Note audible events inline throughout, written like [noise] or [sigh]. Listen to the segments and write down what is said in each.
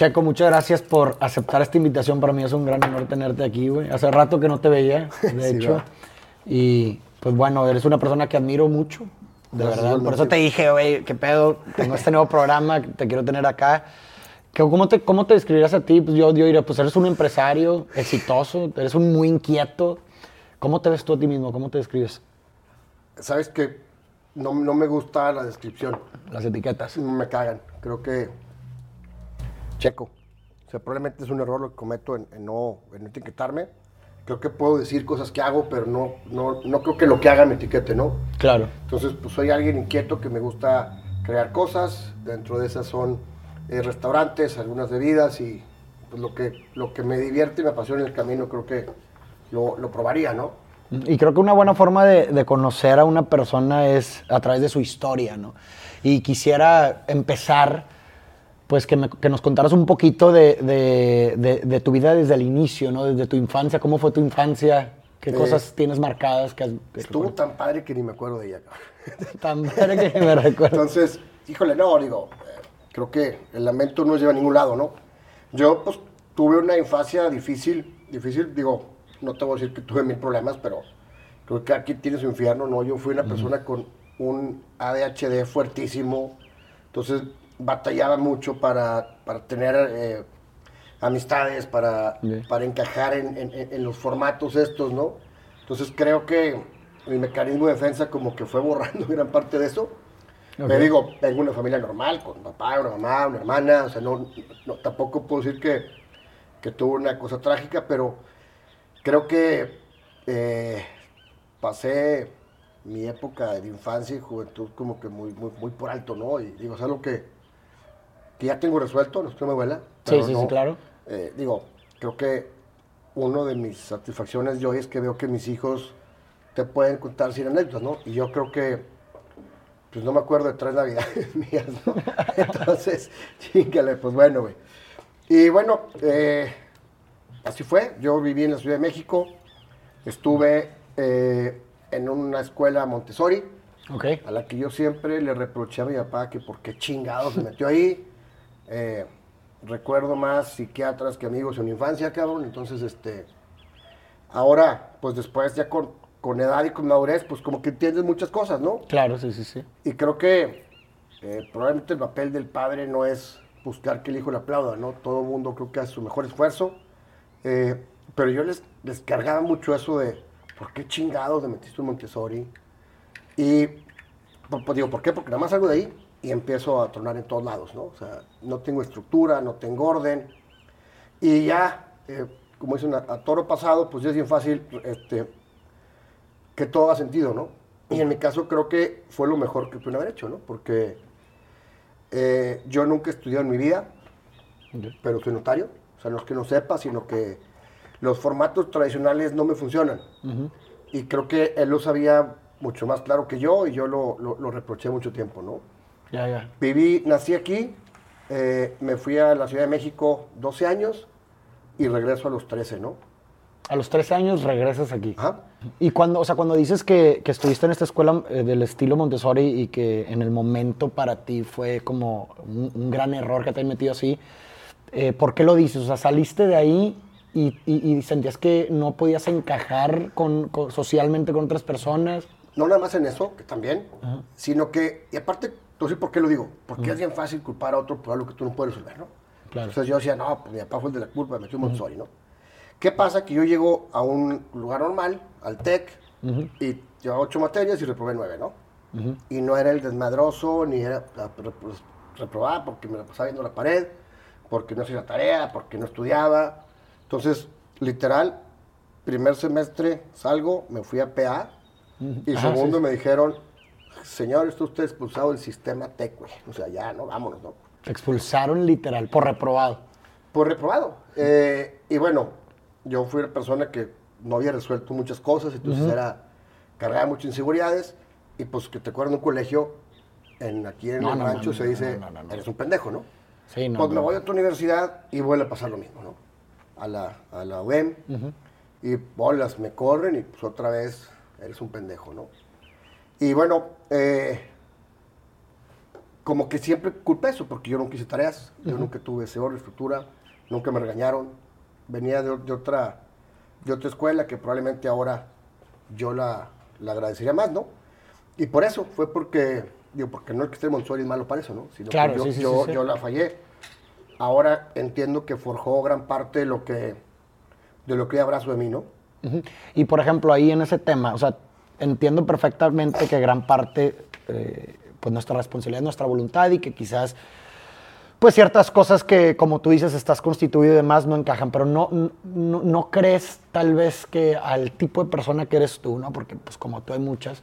Checo, muchas gracias por aceptar esta invitación. Para mí es un gran honor tenerte aquí, güey. Hace rato que no te veía, de [laughs] Sí, hecho. va. Y pues bueno, eres una persona que admiro mucho, de Gracias, verdad. Por eso te dije, güey, qué pedo, tengo este nuevo programa, te quiero tener acá. ¿Qué- ¿Cómo te, ¿Cómo te describirías a ti? Pues yo, yo diría, pues eres un empresario exitoso, eres un muy inquieto. ¿Cómo te ves tú a ti mismo? ¿Cómo te describes? Sabes que no, no me gusta la descripción. Las etiquetas. Me cagan. Creo que. Checo. O sea, probablemente es un error lo que cometo en, en no, en etiquetarme. Creo que puedo decir cosas que hago, pero no, no, no creo que lo que haga me etiquete, ¿no? Claro. Entonces, pues soy alguien inquieto que me gusta crear cosas. Dentro de esas son eh, restaurantes, algunas bebidas y pues, lo, que, lo que me divierte y me apasiona en el camino, creo que lo, lo probaría, ¿no? Y creo que una buena forma de, de conocer a una persona es a través de su historia, ¿no? Y quisiera empezar, pues, que, me- que nos contaras un poquito de, de- de- de tu vida desde el inicio, ¿no? Desde tu infancia, ¿cómo fue tu infancia? ¿Qué Eh, cosas tienes marcadas? Que, has- que Estuvo recuerdas? tan padre que ni me acuerdo de ella. [laughs] tan padre que me recuerdo. Entonces, híjole, no, digo, eh, creo que el lamento no lleva a ningún lado, ¿no? Yo, pues, tuve una infancia difícil, difícil, digo, no te voy a decir que tuve mil problemas, pero creo que aquí tiene su infierno, ¿no? Yo fui una persona con un ADHD fuertísimo, entonces batallaba mucho para, para tener eh, amistades, para, para encajar en, en- en- en los formatos estos, ¿no? Entonces creo que mi mecanismo de defensa como que fue borrando [laughs] gran parte de eso. Ok. Me digo, tengo una familia normal, con un papá, una mamá, una hermana, o sea, no, no- tampoco puedo decir que, que tuve una cosa trágica, pero creo que eh, pasé mi época de infancia y juventud como que muy, muy, muy por alto, ¿no? Y digo, es algo que, que ya tengo resuelto, no estoy mi abuela. Sí, sí, no, sí, claro. eh, digo, creo que uno de mis satisfacciones yo es que veo que mis hijos te pueden contar sin anécdotas, ¿no? Y yo creo que, pues no me acuerdo de tres navidades [laughs] mías, ¿no? [laughs] Entonces, chingale, pues bueno, güey. Y bueno, eh, así fue. Yo viví en la Ciudad de México, estuve eh, en una escuela Montessori, Ok. a la que yo siempre le reproché a mi papá que por qué chingados se metió ahí. Eh, recuerdo más psiquiatras que amigos en mi infancia, cabrón. Entonces, este, ahora, pues después ya con, con edad y con madurez, pues como que entiendes muchas cosas, ¿no? Claro, sí, sí, sí. Y creo que eh, probablemente el papel del padre no es buscar que el hijo le aplauda, ¿no? Todo el mundo creo que hace su mejor esfuerzo. Eh, pero yo les, les cargaba mucho eso de, ¿por qué chingados te metiste en Montessori? Y, pues, digo, ¿por qué? Porque nada más salgo de ahí y empiezo a tronar en todos lados, ¿no? O sea, no tengo estructura, no tengo orden. Y ya, eh, como dicen, a, a toro pasado, pues ya es bien fácil este, que todo haga sentido, ¿no? Y en mi caso creo que fue lo mejor que pude haber hecho, ¿no? Porque eh, yo nunca he estudiado en mi vida, pero soy notario. O sea, no es que no sepa, sino que los formatos tradicionales no me funcionan. Y creo que él lo sabía mucho más claro que yo y yo lo, lo- lo reproché mucho tiempo, ¿no? Ya, ya. Viví, nací aquí, eh, me fui a la Ciudad de México 12 años y regreso a los 13, ¿no? A los 13 años regresas aquí. Ajá. Y cuando, o sea, cuando dices que, que estuviste en esta escuela eh, del estilo Montessori y que en el momento para ti fue como un, un gran error que te hayan metido así, eh, ¿por qué lo dices? O sea, saliste de ahí y, y- y sentías que no podías encajar con, con- socialmente con otras personas. no nada más en eso, que también, sino que, y aparte, sí, ¿por qué lo digo? Porque es bien fácil culpar a otro por algo que tú no puedes resolver, ¿no? Claro. Entonces yo decía, no, pues mi papá fue el de la culpa, me metió en Montessori, ¿no? ¿Qué pasa? Que yo llego a un lugar normal, al TEC, y llevaba ocho materias y reprobé nueve, ¿no? Y no era el desmadroso, ni era pues, reprobaba porque me la pasaba viendo la pared, porque no hacía la tarea, porque no estudiaba. Entonces, literal, primer semestre salgo, me fui a PA, y Ajá, segundo sí, me dijeron, señor, está usted expulsado del sistema TEC, güey. O sea, ya, ¿no? Vámonos, ¿no? Expulsaron literal por reprobado. Por reprobado. Eh, y bueno, yo fui una persona que no había resuelto muchas cosas, entonces era, cargaba muchas inseguridades, y pues que te acuerdas en un colegio, en, aquí en No, el no, rancho no, se dice, eres un pendejo, ¿no? Sí, no. pues me voy a otra universidad y vuelve a pasar lo mismo, ¿no? A la, a la UEM, y bolas, me corren y pues otra vez eres un pendejo, ¿no? Y bueno, eh, como que siempre culpé eso, porque yo nunca hice tareas, yo nunca tuve ese orden, estructura, nunca me regañaron. Venía de, de otra, de otra escuela que probablemente ahora yo la, la agradecería más, ¿no? Y por eso, fue porque, digo, porque no es que esté Montessori es malo para eso, ¿no? Sino Claro, que yo, sí, sí, yo, sí, sí. yo la fallé. Ahora entiendo que forjó gran parte de lo que, de lo que abrazo de mí, ¿no? Y por ejemplo, ahí en ese tema, o sea, entiendo perfectamente que gran parte, eh, pues nuestra responsabilidad es nuestra voluntad y que quizás, pues ciertas cosas que, como tú dices, estás constituido y demás no encajan, pero no, no, no crees tal vez que al tipo de persona que eres tú, ¿no? Porque pues como tú hay muchas,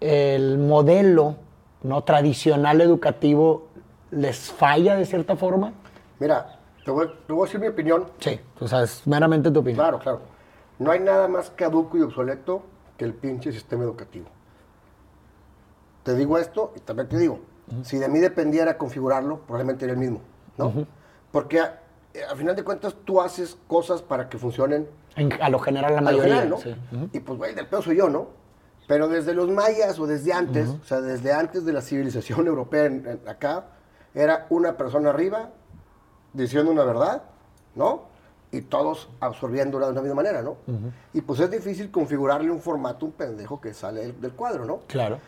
el modelo no tradicional educativo les falla de cierta forma. Mira, te voy, te voy a decir mi opinión. Sí, o sea, es meramente tu opinión. Claro, claro. No hay nada más caduco y obsoleto que el pinche sistema educativo. Te digo esto y también te digo, si de mí dependiera configurarlo, probablemente era el mismo, ¿no? Porque a, a final de cuentas tú haces cosas para que funcionen En- a lo general la mayoría. general, ¿no? sí. Y pues, güey, del pedo soy yo, ¿no? Pero desde los mayas o desde antes, o sea, desde antes de la civilización [laughs] europea en- en- acá, era una persona arriba diciendo una verdad, ¿no? Y todos absorbiéndola de una misma manera, ¿no? Y pues es difícil configurarle un formato a un pendejo que sale del, del cuadro, ¿no? Claro.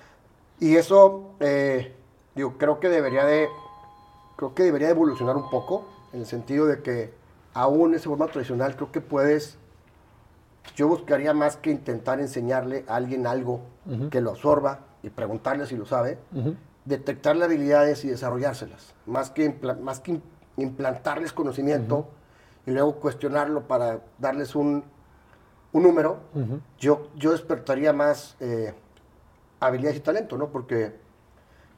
Y eso, eh, digo, creo que debería de, creo que debería de evolucionar un poco, en el sentido de que aún ese formato tradicional creo que puedes, yo buscaría más que intentar enseñarle a alguien algo que lo absorba y preguntarle si lo sabe, detectarle habilidades y desarrollárselas, más que, impla- más que im- implantarles conocimiento y luego cuestionarlo para darles un, un número, yo, yo despertaría más eh, habilidades y talento, ¿no? Porque,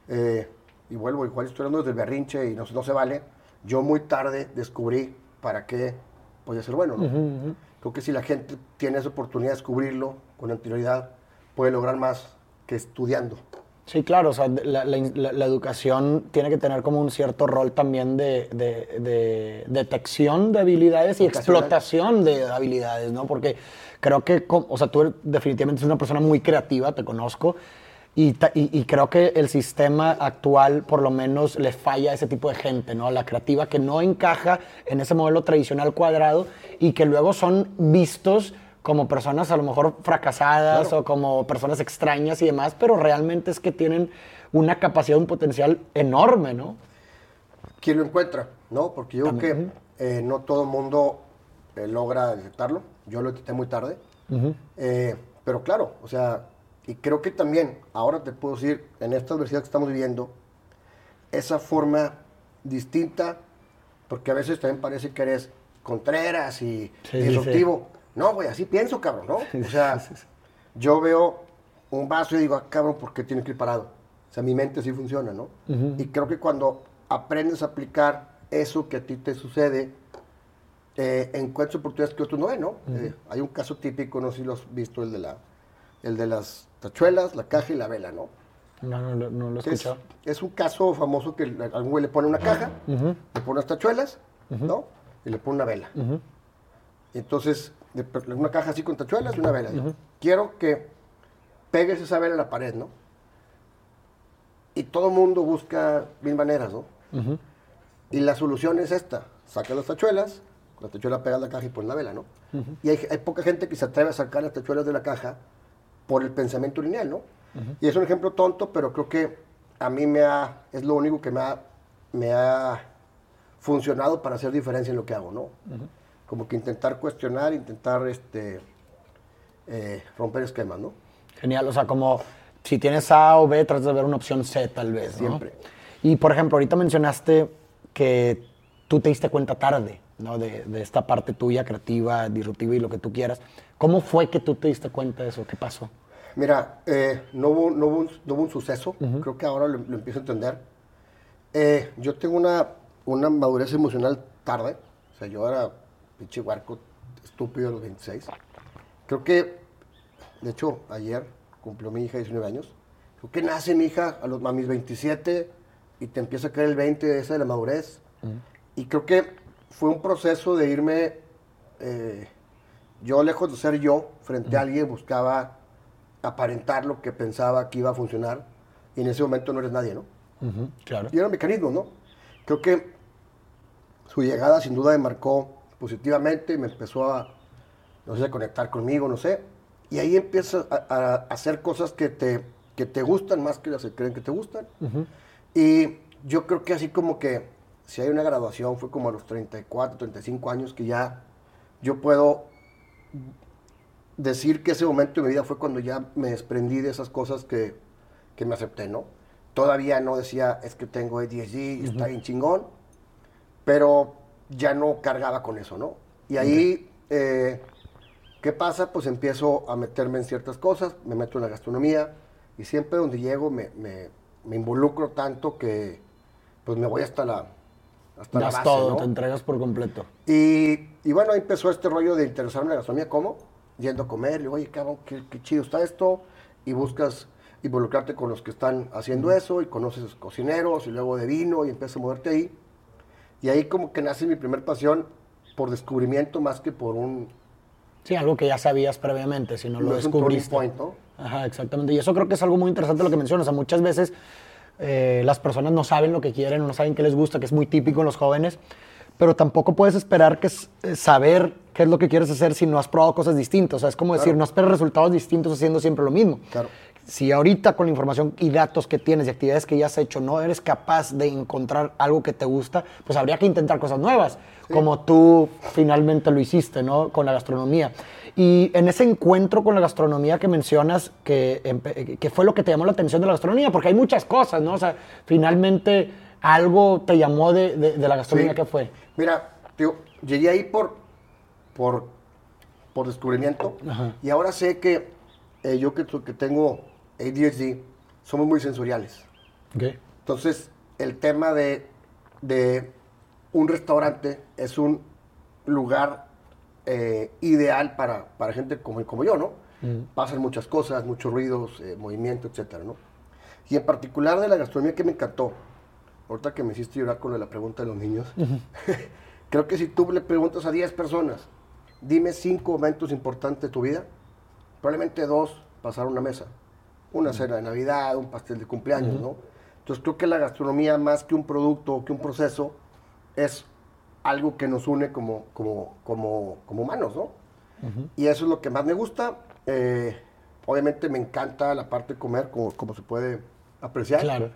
eh, y vuelvo, igual estoy hablando desde el berrinche y no, no se vale, yo muy tarde descubrí para qué podía ser bueno, ¿no? Creo que si la gente tiene esa oportunidad de descubrirlo con anterioridad, puede lograr más que estudiando. Sí, claro, o sea, la, la- la- la educación tiene que tener como un cierto rol también de, de- de detección de habilidades y explotación de habilidades, ¿no? Porque creo que, o sea, tú definitivamente eres una persona muy creativa, te conozco, y, ta- y- y creo que el sistema actual por lo menos le falla a ese tipo de gente, ¿no? A la creativa que no encaja en ese modelo tradicional cuadrado y que luego son vistos como personas a lo mejor fracasadas Claro. o como personas extrañas y demás, pero realmente es que tienen una capacidad, un potencial enorme, ¿no? ¿Quién lo encuentra? ¿No? Porque yo creo que eh, no todo el mundo eh, logra detectarlo. Yo lo detecté muy tarde. Eh, pero claro, o sea, y creo que también, ahora te puedo decir, en esta adversidad que estamos viviendo, esa forma distinta, porque a veces también parece que eres contreras y Sí, disruptivo. No, güey, así pienso, cabrón, ¿no? O sea, [laughs] yo veo un vaso y digo, ah, cabrón, ¿por qué tiene que ir parado? O sea, mi mente sí funciona, ¿no? Y creo que cuando aprendes a aplicar eso que a ti te sucede, eh, encuentras oportunidades que otros no ven, ¿no? Eh, hay un caso típico, no sé si lo has visto, el de, la, el de las tachuelas, la caja y la vela, ¿no? No, no, no lo he Es, escuchado. es un caso famoso que le- algún güey le pone una caja, le pone unas tachuelas, ¿no? Y le pone una vela. Entonces, de- una caja así con tachuelas y una vela. Quiero que pegues esa vela a la pared, ¿no? Y todo mundo busca mil maneras, ¿no? Y la solución es esta. Saca las tachuelas, con la tachuela pegas la caja y pones la vela, ¿no? Y hay, hay poca gente que se atreve a sacar las tachuelas de la caja por el pensamiento lineal, ¿no? Y es un ejemplo tonto, pero creo que a mí me ha, es lo único que me ha, me ha funcionado para hacer diferencia en lo que hago, ¿no? Como que intentar cuestionar, intentar este, eh, romper esquemas, ¿no? Genial, o sea, como si tienes A o B, tratas de ver una opción C tal vez, ¿no? Siempre. Y por ejemplo, ahorita mencionaste que tú te diste cuenta tarde, ¿no? De, de esta parte tuya, creativa, disruptiva y lo que tú quieras. ¿Cómo fue que tú te diste cuenta de eso? ¿Qué pasó? Mira, eh, no, hubo, no, hubo un, no hubo un suceso, creo que ahora lo, lo empiezo a entender. Eh, yo tengo una, una madurez emocional tarde, o sea, yo era pinche huarco estúpido a los 26. Creo que, de hecho, ayer cumplió mi hija 19 años. Creo que nace mi hija a, los, a mis 27 y te empieza a caer el 20 de esa de la madurez. Y creo que fue un proceso de irme, eh, yo lejos de ser yo, frente a alguien, buscaba aparentar lo que pensaba que iba a funcionar. Y en ese momento no eres nadie, ¿no? claro. Y era un mecanismo, ¿no? Creo que su llegada sin duda me marcó positivamente, me empezó a, no sé, a conectar conmigo, no sé. Y ahí empiezas a, a hacer cosas que te, que te gustan más que las que creen que te gustan. Y yo creo que así como que si hay una graduación fue como a los 34, 35 años que ya yo puedo decir que ese momento de mi vida fue cuando ya me desprendí de esas cosas que, que me acepté, ¿no? Todavía no decía, es que tengo ADHD y está bien chingón, pero ya no cargaba con eso, ¿no? Y ahí, eh, ¿qué pasa? Pues empiezo a meterme en ciertas cosas, me meto en la gastronomía y siempre donde llego me, me, me involucro tanto que pues me voy hasta la, hasta la base, todo, ¿no? te entregas por completo. Y, y bueno, ahí empezó este rollo de interesarme en la gastronomía, ¿cómo? Yendo a comer, y digo, oye, cabrón, qué, qué chido está esto, y buscas involucrarte con los que están haciendo eso, y conoces cocineros, y luego de vino, y empiezas a moverte ahí. Y ahí como que nace mi primer pasión por descubrimiento más que por un, Sí, algo que ya sabías previamente, si no lo no descubriste. point, ¿no? Ajá, exactamente. Y eso creo que es algo muy interesante lo que mencionas. O sea, muchas veces eh, las personas no saben lo que quieren, no saben qué les gusta, que es muy típico en los jóvenes, pero tampoco puedes esperar que eh, saber qué es lo que quieres hacer si no has probado cosas distintas. O sea, es como decir, Claro. no esperes resultados distintos haciendo siempre lo mismo. Claro. Si ahorita con la información y datos que tienes y actividades que ya has hecho no eres capaz de encontrar algo que te gusta, pues habría que intentar cosas nuevas, como tú finalmente lo hiciste, ¿no? Con la gastronomía. Y en ese encuentro con la gastronomía que mencionas, que, que fue lo que te llamó la atención de la gastronomía, porque hay muchas cosas, ¿no? O sea, finalmente algo te llamó de, de- de la gastronomía, Sí. ¿qué fue? Mira, tío, llegué ahí por, por, por descubrimiento Ajá. y ahora sé que eh, yo que, que tengo ADHD, somos muy sensoriales. Ok. Entonces, el tema de, de un restaurante es un lugar eh, ideal para, para gente como, como yo, ¿no? Pasan muchas cosas, muchos ruidos, eh, movimiento, etcétera, ¿no? Y en particular de la gastronomía que me encantó, ahorita que me hiciste llorar con la pregunta de los niños, [laughs] creo que si tú le preguntas a 10 personas, dime cinco momentos importantes de tu vida, probablemente dos pasaron una mesa. Una cena de Navidad, un pastel de cumpleaños, ¿no? Entonces creo que la gastronomía, más que un producto, que un proceso, es algo que nos une como, como, como, como humanos, ¿no? Y eso es lo que más me gusta. Eh, obviamente me encanta la parte de comer, como, como se puede apreciar. Claro.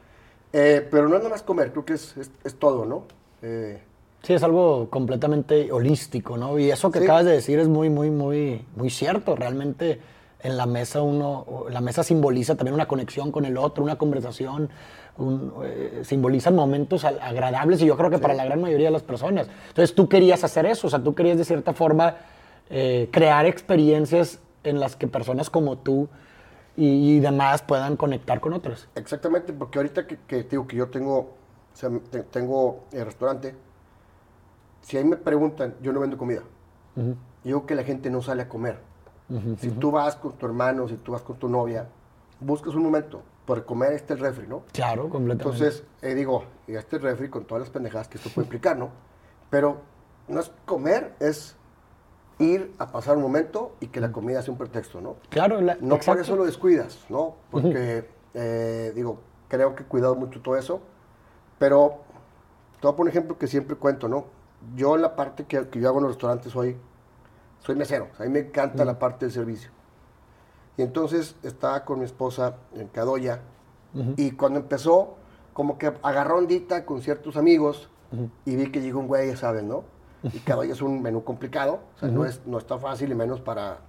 Eh, pero no es nada más comer, creo que es, es, es todo, ¿no? Eh, Sí, es algo completamente holístico, ¿no? Y eso que Sí. acabas de decir es muy, muy, muy, muy cierto. Realmente en la mesa uno, la mesa simboliza también una conexión con el otro, una conversación, un, eh, simbolizan momentos agradables y yo creo que para la gran mayoría de las personas. Entonces tú querías hacer eso, o sea, tú querías de cierta forma eh, crear experiencias en las que personas como tú y, y demás puedan conectar con otros. Exactamente, porque ahorita que, que digo que yo tengo, o sea, te- tengo el restaurante, si ahí me preguntan, yo no vendo comida. Yo digo que la gente no sale a comer. Si tú vas con tu hermano, si tú vas con tu novia, buscas un momento por comer este el refri, ¿no? Claro, completamente. Entonces, eh, digo, y este refri con todas las pendejadas que esto puede implicar, ¿no? Pero no es comer, es ir a pasar un momento y que la comida sea un pretexto, ¿no? claro, la- No por exacto. eso lo descuidas, ¿no? Porque, eh, digo, creo que he cuidado mucho todo eso. Pero te voy a poner un ejemplo que siempre cuento, ¿no? Yo en la parte que, que yo hago en los restaurantes soy, soy mesero. A mí me encanta la parte del servicio. Y entonces estaba con mi esposa en Cadoya. Y cuando empezó, como que agarró ondita con ciertos amigos. Y vi que llegó un güey, ya saben, ¿no? Y Cadoya es un menú complicado. O sea, no, es, no está fácil y menos para,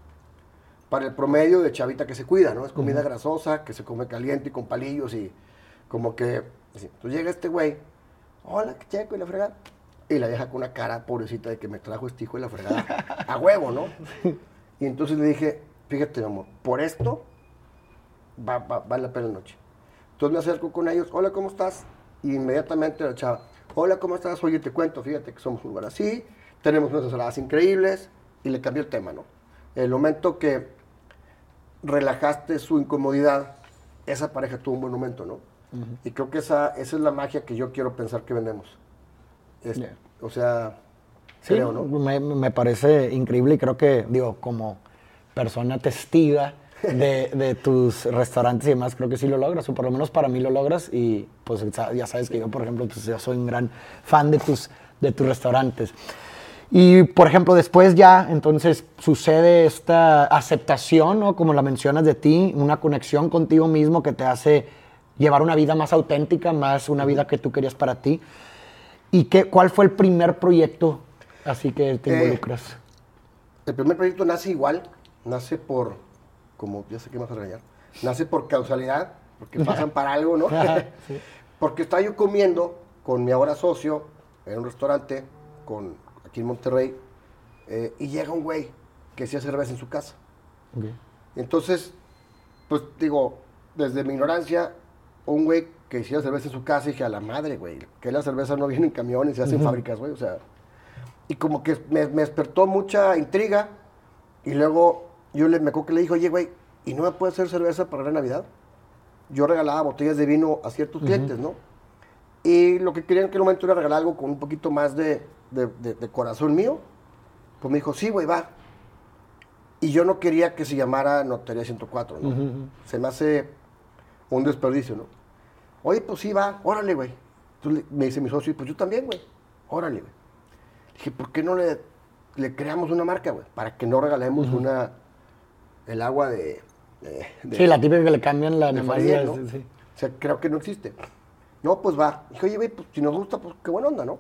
para el promedio de chavita que se cuida, ¿no? Es comida grasosa, que se come caliente y con palillos y como que... así. Entonces llega este güey, hola, qué checo, y la fregada. Y la deja con una cara pobrecita de que me trajo este hijo de la fregada a huevo, ¿no? Y entonces le dije, fíjate, mi amor, por esto va, va, vale la pena la noche. Entonces me acerco con ellos, hola, ¿cómo estás? Y inmediatamente la chava, hola, ¿cómo estás? Oye, te cuento, fíjate que somos un lugar así, tenemos unas ensaladas increíbles, y le cambió el tema, ¿no? El momento que relajaste su incomodidad, esa pareja tuvo un buen momento, ¿no? Y creo que esa, esa es la magia que yo quiero pensar que vendemos. Es- Yeah. O sea, Sí, creo, ¿no? me, me parece increíble y creo que, digo, como persona testiga de, de tus restaurantes y demás, creo que sí lo logras, o por lo menos para mí lo logras. Y pues ya sabes que yo, por ejemplo, pues yo soy un gran fan de tus, de tus restaurantes. Y, por ejemplo, después ya, entonces, sucede esta aceptación, ¿no? Como la mencionas de ti, una conexión contigo mismo que te hace llevar una vida más auténtica, más una vida que tú querías para ti. ¿Y qué, cuál fue el primer proyecto así que te Eh, involucras? El primer proyecto nace igual, nace por, como ya sé que me vas a regañar, nace por causalidad, porque [laughs] pasan para algo, ¿no? [laughs] Sí. Porque estaba yo comiendo con mi ahora socio en un restaurante con, aquí en Monterrey eh, y llega un güey que hacía cerveza en su casa. Entonces, pues digo, desde mi ignorancia, un güey que hacía cerveza en su casa, dije, a la madre, güey, que la cerveza no viene en camiones, se hace en fábricas, güey, o sea. Y como que me, me despertó mucha intriga, y luego yo le, me acuerdo que le dije, oye, güey, ¿y no me puede hacer cerveza para la Navidad? Yo regalaba botellas de vino a ciertos clientes, ¿no? Y lo que quería en aquel momento era regalar algo con un poquito más de, de- de- de corazón mío. Pues me dijo, sí, güey, va. Y yo no quería que se llamara Notaría 104, ¿no? Se me hace un desperdicio, ¿no? Oye, pues sí, va, órale, güey. Entonces me dice mi socio, pues yo también, güey. Órale, güey. Dije, ¿por qué no le, le creamos una marca, güey? Para que no regalemos una, el agua de... de- de- Sí, la típica que le cambian la de de- ¿no? sí, sí. O sea, creo que no existe. No, pues va. Dije, oye, güey, pues si nos gusta, pues qué buena onda, ¿no?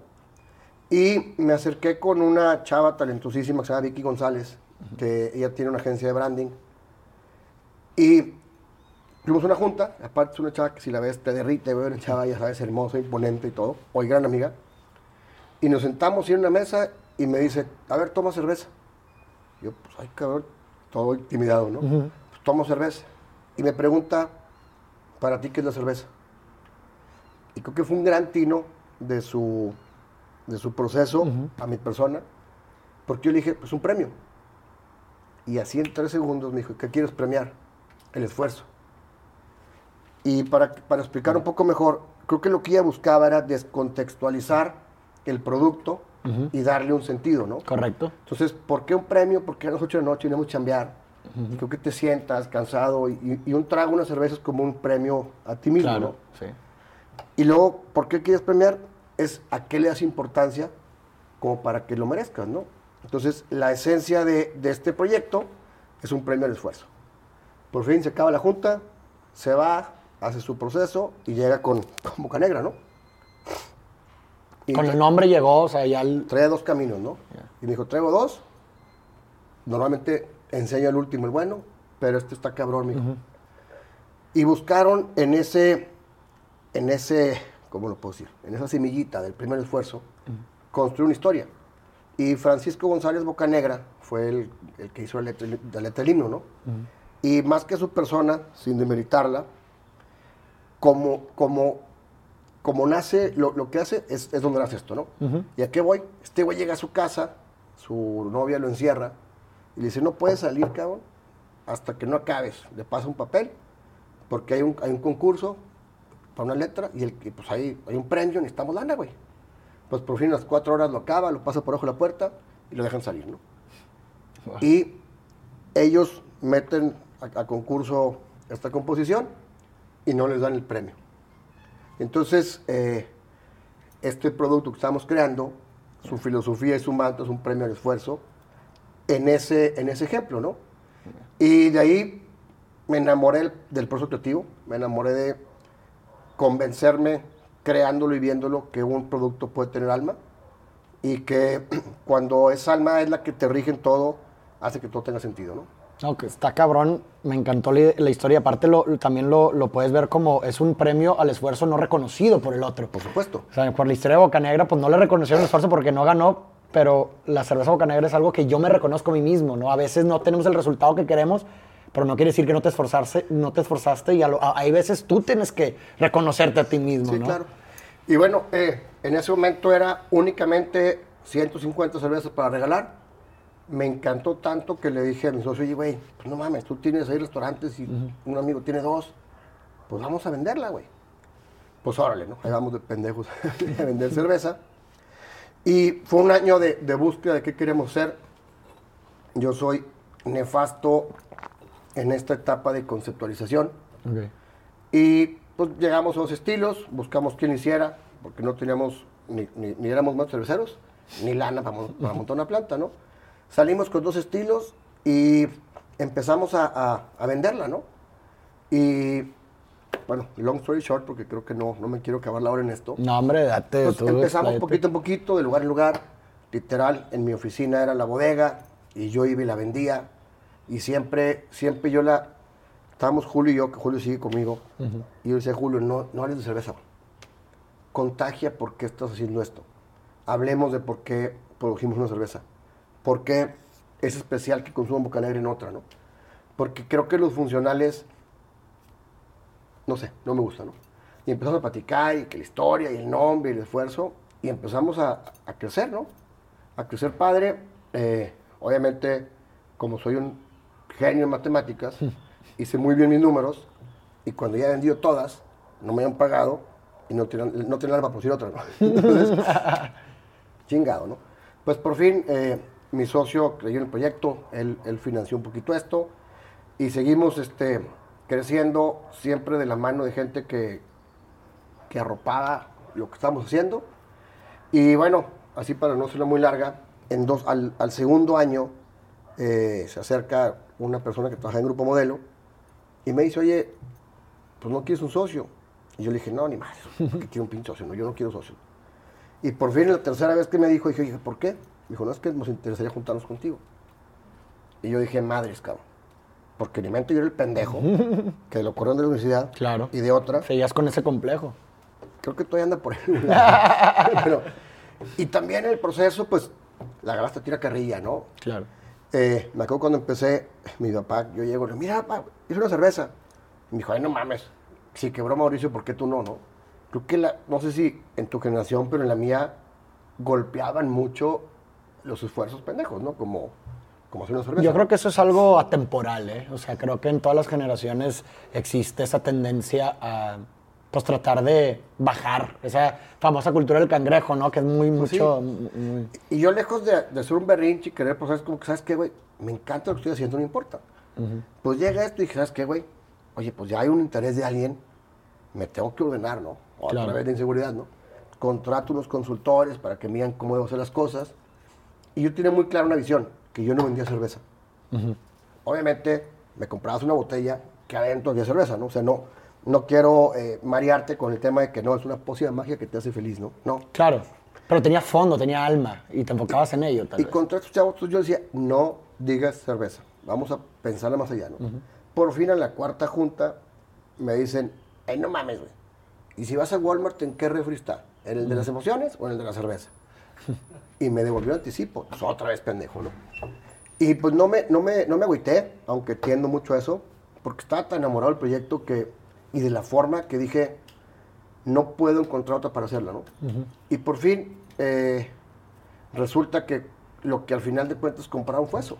Y me acerqué con una chava talentosísima que se llama Vicky González, que ella tiene una agencia de branding. Y tuvimos una junta, aparte es una chava que si la ves te derrite, güey, una chava, ya sabes, hermosa, imponente y todo, hoy gran amiga. Y nos sentamos en una mesa y me dice, a ver, toma cerveza. Yo, pues, ay, cabrón, todo intimidado, ¿no? Pues tomo cerveza. Y me pregunta, ¿para ti qué es la cerveza? Y creo que fue un gran tino de su, de su proceso a mi persona, porque yo le dije, pues un premio. Y así en tres segundos me dijo, ¿qué quieres premiar? El esfuerzo. Y para, para explicar un poco mejor, creo que lo que ella buscaba era descontextualizar el producto y darle un sentido, ¿no? Correcto. Entonces, ¿por qué un premio? Porque a las 8 de la noche tenemos que chambear. Y creo que te sientas cansado y, y un trago, una cerveza es como un premio a ti mismo, Claro, ¿no? sí. Y luego, ¿por qué quieres premiar? Es a qué le das importancia como para que lo merezcas, ¿no? Entonces, la esencia de, de este proyecto es un premio al esfuerzo. Por fin se acaba la junta, se va, hace su proceso y llega con, con boca negra, ¿no? Y Con el nombre llegó, o sea, ya el... traía dos caminos, ¿no? Y me dijo, traigo dos. Normalmente enseño el último, el bueno, pero este está cabrón, mijo. Y buscaron en ese, en ese, ¿cómo lo puedo decir? En esa semillita del primer esfuerzo, construir una historia. Y Francisco González Bocanegra fue el, el que hizo la letra, la letra del himno, ¿no? Y más que su persona, sin demeritarla, como, como, como nace, lo, lo que hace es, es donde nace esto, ¿no? ¿Y a qué voy? Este güey llega a su casa, su novia lo encierra, y le dice, no puedes salir, cabrón, hasta que no acabes. Le pasa un papel, porque hay un, hay un concurso para una letra, y el, que, pues hay, hay un premio, necesitamos lana, güey. Pues por fin a las cuatro horas lo acaba, lo pasa por ojo de la puerta, y lo dejan salir, ¿no? Y ellos meten a, a concurso esta composición y no les dan el premio. Entonces, eh, este producto que estamos creando, su filosofía y su manto es un premio al esfuerzo en ese, en ese ejemplo, ¿no? Y de ahí me enamoré del, proceso creativo, me enamoré de convencerme, creándolo y viéndolo, que un producto puede tener alma y que [clears throat] cuando esa alma es la que te rige en todo, hace que todo tenga sentido, ¿no? No, que está cabrón, me encantó la, la historia. Aparte, lo, también lo, lo puedes ver como es un premio al esfuerzo no reconocido por el otro. Por supuesto. O sea, por la historia de Bocanegra, pues no le reconocieron el esfuerzo porque no ganó, pero la cerveza Bocanegra es algo que yo me reconozco a mí mismo, ¿no? A veces no tenemos el resultado que queremos, pero no quiere decir que no te esforzaste, no te esforzaste y a lo- a- hay veces tú tienes que reconocerte a ti mismo, Sí, ¿no? claro. Y bueno, eh, en ese momento era únicamente 150 cervezas para regalar. Me encantó tanto que le dije a mi socio, oye, güey, pues no mames, tú tienes ahí restaurantes y un amigo tiene dos, pues vamos a venderla, güey. Pues órale, ¿no? Ahí vamos de pendejos [laughs] a vender cerveza. Y fue un año de, de búsqueda de qué queremos ser. Yo soy nefasto en esta etapa de conceptualización. Y pues llegamos a los estilos, buscamos quién hiciera, porque no teníamos, ni, ni- ni éramos más cerveceros, ni lana para, para montar una planta, ¿no? Salimos con dos estilos y empezamos a, a- a venderla, ¿no? Y, bueno, long story short, porque creo que no, no me quiero acabar la hora en esto. No, hombre, date. Tú, empezamos poquito en poquito, de lugar en lugar. Literal, en mi oficina era la bodega y yo iba y la vendía. Y siempre, siempre yo la... Estábamos Julio y yo, que Julio sigue conmigo. Y yo decía, Julio, no, no hables de cerveza. Contagia por qué estás haciendo esto. Hablemos de por qué produjimos una cerveza. Por qué es especial que consuman Boca Negra en otra, ¿no? Porque creo que los funcionales no sé, no me gusta, ¿no? Y empezamos a platicar, y que la historia, y el nombre, y el esfuerzo, y empezamos a, a crecer, ¿no? A crecer padre. Eh, obviamente, como soy un genio en matemáticas, [laughs] hice muy bien mis números, y cuando ya he vendido todas, no me han pagado, y no tenían, no tenían para producir otra, ¿no? [laughs] Entonces, [laughs] chingado, ¿no? Pues por fin, eh, mi socio creyó en el proyecto, él, financió un poquito esto, y seguimos este, creciendo siempre de la mano de gente que, que arropaba lo que estamos haciendo. Y bueno, así para no ser muy larga, en dos, al, segundo año eh, se acerca una persona que trabaja en Grupo Modelo y me dice, oye, pues no quieres un socio. Y yo le dije, no, ni más, que quiero un pinche socio, no, yo no quiero socio. Y por fin, la tercera vez que me dijo, dije, ¿por qué? Dijo, no, es que nos interesaría juntarnos contigo. Y yo dije, madres, cabrón. Porque ni mente yo era el pendejo [laughs] que lo corrieron de la universidad. Claro. Y de otra. Seguías con ese complejo. Creo que todavía anda por ahí. [laughs] Pero- y también en el proceso, pues, la agarraste tira carrilla, ¿no? Claro. Eh, me acuerdo cuando empecé, mi papá, yo llego y le digo, mira, papá, hice una cerveza. Y me dijo, ay, no mames. Si quebró Mauricio, ¿por qué tú no, no? Creo que, la, no sé si en tu generación, pero en la mía, golpeaban mucho los esfuerzos pendejos, ¿no? Como, como hacer una cerveza. Yo creo que eso es algo atemporal, ¿eh? O sea, creo que en todas las generaciones existe esa tendencia a, pues, tratar de bajar esa famosa cultura del cangrejo, ¿no? Que es muy, Pues mucho... sí. muy- Y yo lejos de, de ser un berrinche y querer, pues, ¿sabes? Como que, ¿sabes qué, güey? Me encanta lo que estoy haciendo, no importa. Pues llega esto y dije, ¿sabes qué, güey? Oye, pues ya hay un interés de alguien, me tengo que ordenar, ¿no? O a Claro. través de inseguridad, ¿no? Contrato unos consultores para que me digan cómo debo hacer las cosas. Y yo tenía muy clara una visión, que yo no vendía cerveza. Obviamente, me comprabas una botella que adentro había cerveza, ¿no? O sea, no, no quiero eh, marearte con el tema de que no, es una pócima magia que te hace feliz, ¿no? No, Claro. Pero tenía fondo, tenía alma y te enfocabas en ello, tal Y vez. contra estos chavos, pues, yo decía, no digas cerveza, vamos a pensarla más allá, ¿no? Por fin, en la cuarta junta, me dicen, ay, no mames, güey. Y si vas a Walmart, ¿en qué refri está? ¿En el de las emociones o en el de la cerveza? Y me devolvió anticipo. Pues otra vez pendejo, ¿no? Y pues no me, no me, no me agüité, aunque tiendo mucho eso, porque estaba tan enamorado del proyecto que, y de la forma que dije, no puedo encontrar otra para hacerla, ¿no? Y por fin, eh, resulta que lo que al final de cuentas compraron fue eso.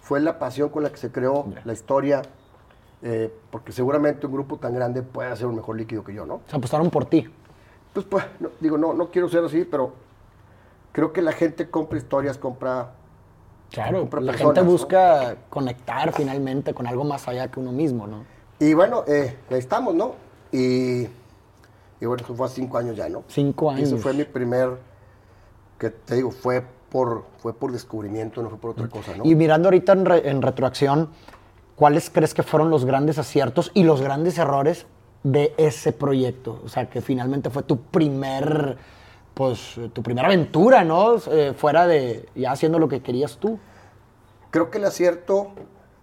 Fue la pasión con la que se creó Ya. la historia, eh, porque seguramente un grupo tan grande puede hacer un mejor líquido que yo, ¿no? Se apostaron por ti. Pues, pues no, digo, no, no quiero ser así, pero creo que la gente compra historias, compra... Claro, compra la personas, gente ¿no? busca conectar finalmente con algo más allá que uno mismo, ¿no? Y bueno, eh, ahí estamos, ¿no? Y, y bueno, eso fue hace cinco años ya, ¿no? Cinco Y ese años. fue mi primer, que te digo, fue por, fue por descubrimiento, no fue por otra cosa, ¿no? Y mirando ahorita en, re- en retroacción, ¿cuáles crees que fueron los grandes aciertos y los grandes errores de ese proyecto? O sea, que finalmente fue tu primer, pues, tu primera aventura, ¿no? Eh, fuera de ya haciendo lo que querías tú. Creo que el acierto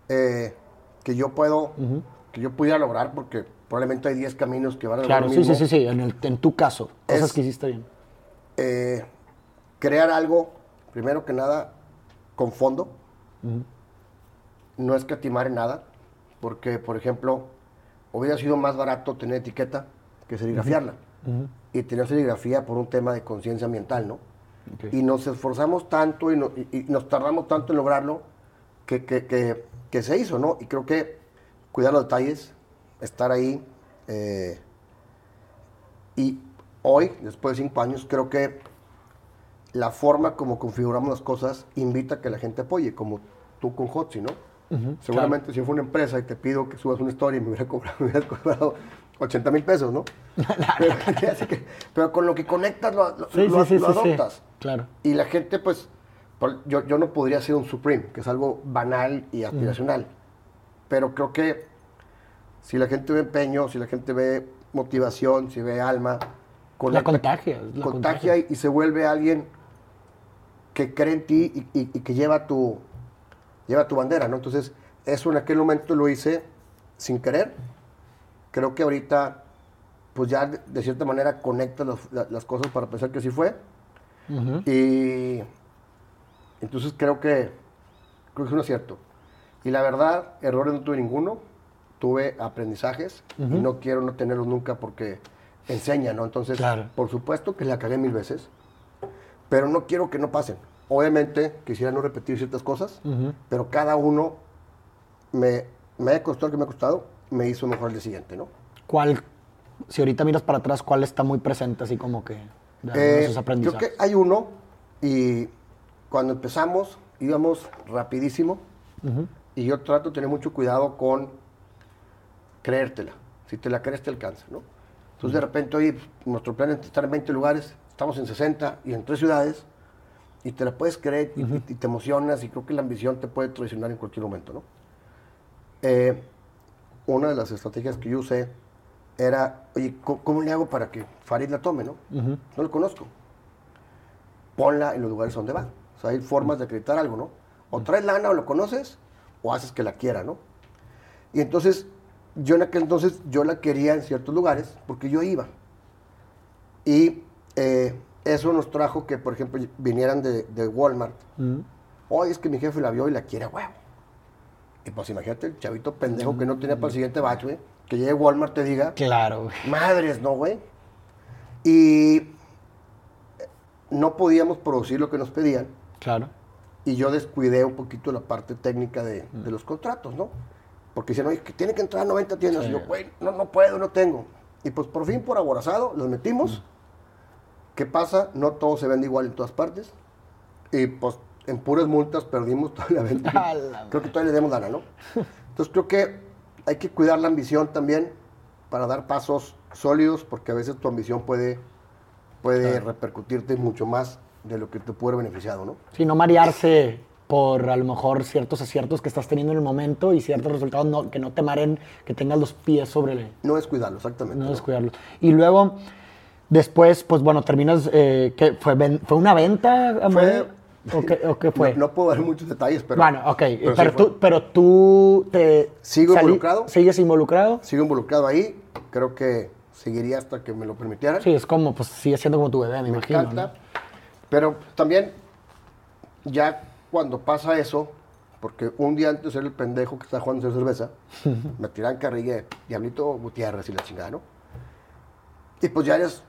eh, que yo puedo, que yo pudiera lograr, porque probablemente hay 10 caminos que van a Claro, sí, mismo, sí, sí, sí, en, el- en tu caso, cosas Es- que hiciste bien. eh, crear algo, primero que nada, con fondo. No escatimar en nada, porque, por ejemplo, hubiera sido más barato tener etiqueta que serigrafiarla. Y tener serigrafía por un tema de conciencia ambiental, ¿no? Ok. Y nos esforzamos tanto y, no- y- y nos tardamos tanto en lograrlo que, que- que- que se hizo, ¿no? Y creo que cuidar los detalles, estar ahí. eh, y hoy, después de cinco años, creo que la forma como configuramos las cosas invita a que la gente apoye, como tú con Hotzi, ¿no? Seguramente si fue una empresa y te pido que subas una historia y me hubiera cobrado, me hubieras cobrado 80 mil pesos, ¿no? [laughs] pero, con lo que conectas lo, lo- Sí, lo- sí, lo sí, adoptas. Claro. Y la gente, pues, yo, yo no podría ser un Supreme, que es algo banal y aspiracional. Pero creo que si la gente ve empeño, si la gente ve motivación, si ve alma, La contagia. la contagia y, y se vuelve alguien que cree en ti y, y- y que lleva tu, lleva tu bandera, ¿no? Entonces, eso en aquel momento lo hice sin querer. Creo que ahorita, pues ya de, cierta manera conectas las cosas para pensar que así fue. Y entonces creo que, creo que es un acierto. Y la verdad, errores no tuve ninguno. Tuve aprendizajes y no quiero no tenerlos nunca porque enseña, ¿no? Entonces, Claro. por supuesto que la cagué mil veces, pero no quiero que no pasen. Obviamente quisiera no repetir ciertas cosas, pero cada uno me, me ha costado lo que me ha costado, me hizo mejor el día siguiente, ¿no? ¿Cuál, si ahorita miras para atrás, cuál está muy presente así como que de Eh, creo aprendizajes? que hay uno y cuando empezamos íbamos rapidísimo Ujú. y yo trato de tener mucho cuidado con creértela. Si te la crees te alcanza, ¿no? Entonces de repente hoy nuestro plan es estar en 20 lugares, estamos en 60 y en tres ciudades y te la puedes creer y te emocionas y creo que la ambición te puede traicionar en cualquier momento, ¿no? Eh, una de las estrategias que yo usé era, oye, ¿cómo, le hago para que Farid la tome, no? Ujú. No lo conozco. Ponla en los lugares donde va. O sea, hay formas de acreditar algo, ¿no? O traes lana o lo conoces, o haces que la quiera, ¿no? Y entonces, yo en aquel entonces, yo la quería en ciertos lugares, porque yo iba. Y eh, eso nos trajo que, por ejemplo, vinieran de, de Walmart. Ujú. Oye, es que mi jefe la vio y la quiere a huevo. Y pues imagínate el chavito pendejo que no tenía para el siguiente batch, güey. Que llegue Walmart te diga, Claro, güey. Madres, ¿no, güey? Y no podíamos producir lo que nos pedían Claro. y yo descuidé un poquito la parte técnica de, de los contratos, ¿no? Porque decían, oye, que tiene que entrar a 90 tiendas. Sí. Y yo, güey, no, no puedo, no tengo. Y pues por fin, por aborazado, los metimos. ¿Qué pasa? No todo se vende igual en todas partes. Y pues en puras multas perdimos toda la venta. [laughs] Creo que todavía le demos lana, ¿no? [laughs] Entonces creo que hay que cuidar la ambición también para dar pasos sólidos, porque a veces tu ambición puede, puede repercutirte mucho más de lo que te puede haber beneficiado, ¿no? Sí, no marearse por a lo mejor ciertos aciertos que estás teniendo en el momento y ciertos resultados no- que no te maren, que tengas los pies sobre el, No es cuidarlo, exactamente. no ¿no? descuidarlo. Y luego, después, pues bueno, terminas, eh, ¿qué? ¿Fue, ¿Fue una venta, Amadeo? ¿O qué, o qué fue? [laughs] No, no puedo dar muchos detalles, pero. bueno, ok, pero pero, sí fue. tú, pero tú te... ¿Sigo involucrado? ¿Sigues involucrado? Sigo involucrado ahí. Creo que seguiría hasta que me lo permitieran. Sí, es como, pues sigue siendo como tu bebé, me, me imagino. encanta. ¿no? Pero también, ya cuando pasa eso, porque un día antes era el pendejo que estaba jugando cerveza, [laughs] me tiran carrilla de Diablito Gutiérrez y la chingada, ¿no? Y pues ya eres,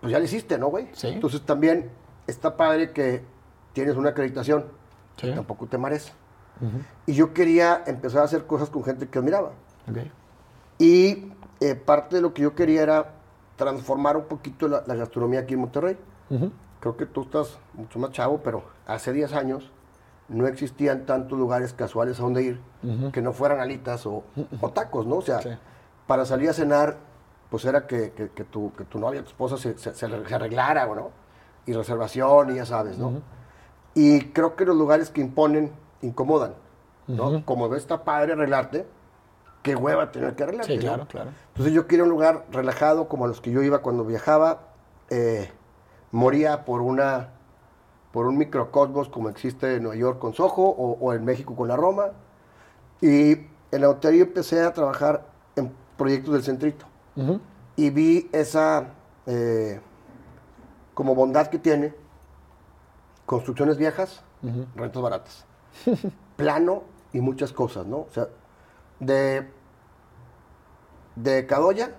pues ya le hiciste, ¿no, güey? Sí. Entonces también está padre que tienes una acreditación, Sí. tampoco te mares. Y yo quería empezar a hacer cosas con gente que admiraba. Ok. Y eh, parte de lo que yo quería era transformar un poquito la, la gastronomía aquí en Monterrey. Ujú. Creo que tú estás mucho más chavo, pero hace 10 años no existían tantos lugares casuales a donde ir que no fueran alitas o, o tacos, ¿no? O sea, Sí. para salir a cenar, pues era que, que- que tu, que tu novia, tu esposa se, se- se arreglara, ¿no? Y reservación, y ya sabes, ¿no? Y creo que los lugares que imponen incomodan, ¿no? Como ves, está padre arreglarte, qué hueva tener que arreglarte, Sí, ¿no? claro, claro. Entonces yo quería un lugar relajado como a los que yo iba cuando viajaba. eh, moría por una por un microcosmos como existe en Nueva York con Soho o, o en México con la Roma. Y en la hotería empecé a trabajar en proyectos del centrito. Ujú. Y vi esa eh, como bondad que tiene. Construcciones viejas, rentas baratas. [laughs] Plano y muchas cosas, ¿no? O sea, de, de Cadoya,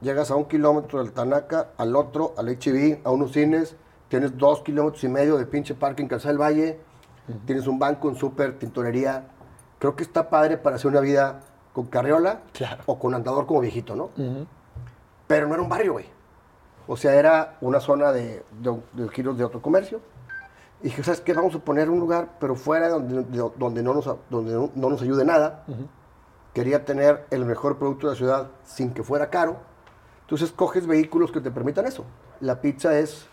llegas a un kilómetro del Tanaca, al otro, al HB, a unos cines, tienes dos kilómetros y medio de pinche parque en Calzada del Valle, tienes un banco, un súper, tintorería. Creo que está padre para hacer una vida con carriola Claro. o con andador como viejito, ¿no? Pero no era un barrio, güey. O sea, era una zona de, de, de giros de otro comercio. Y dije, ¿sabes qué? Vamos a poner un lugar, pero fuera donde, de- donde, no, nos, donde no, no nos ayude nada. Quería tener el mejor producto de la ciudad sin que fuera caro. Entonces coges vehículos que te permitan eso. La pizza es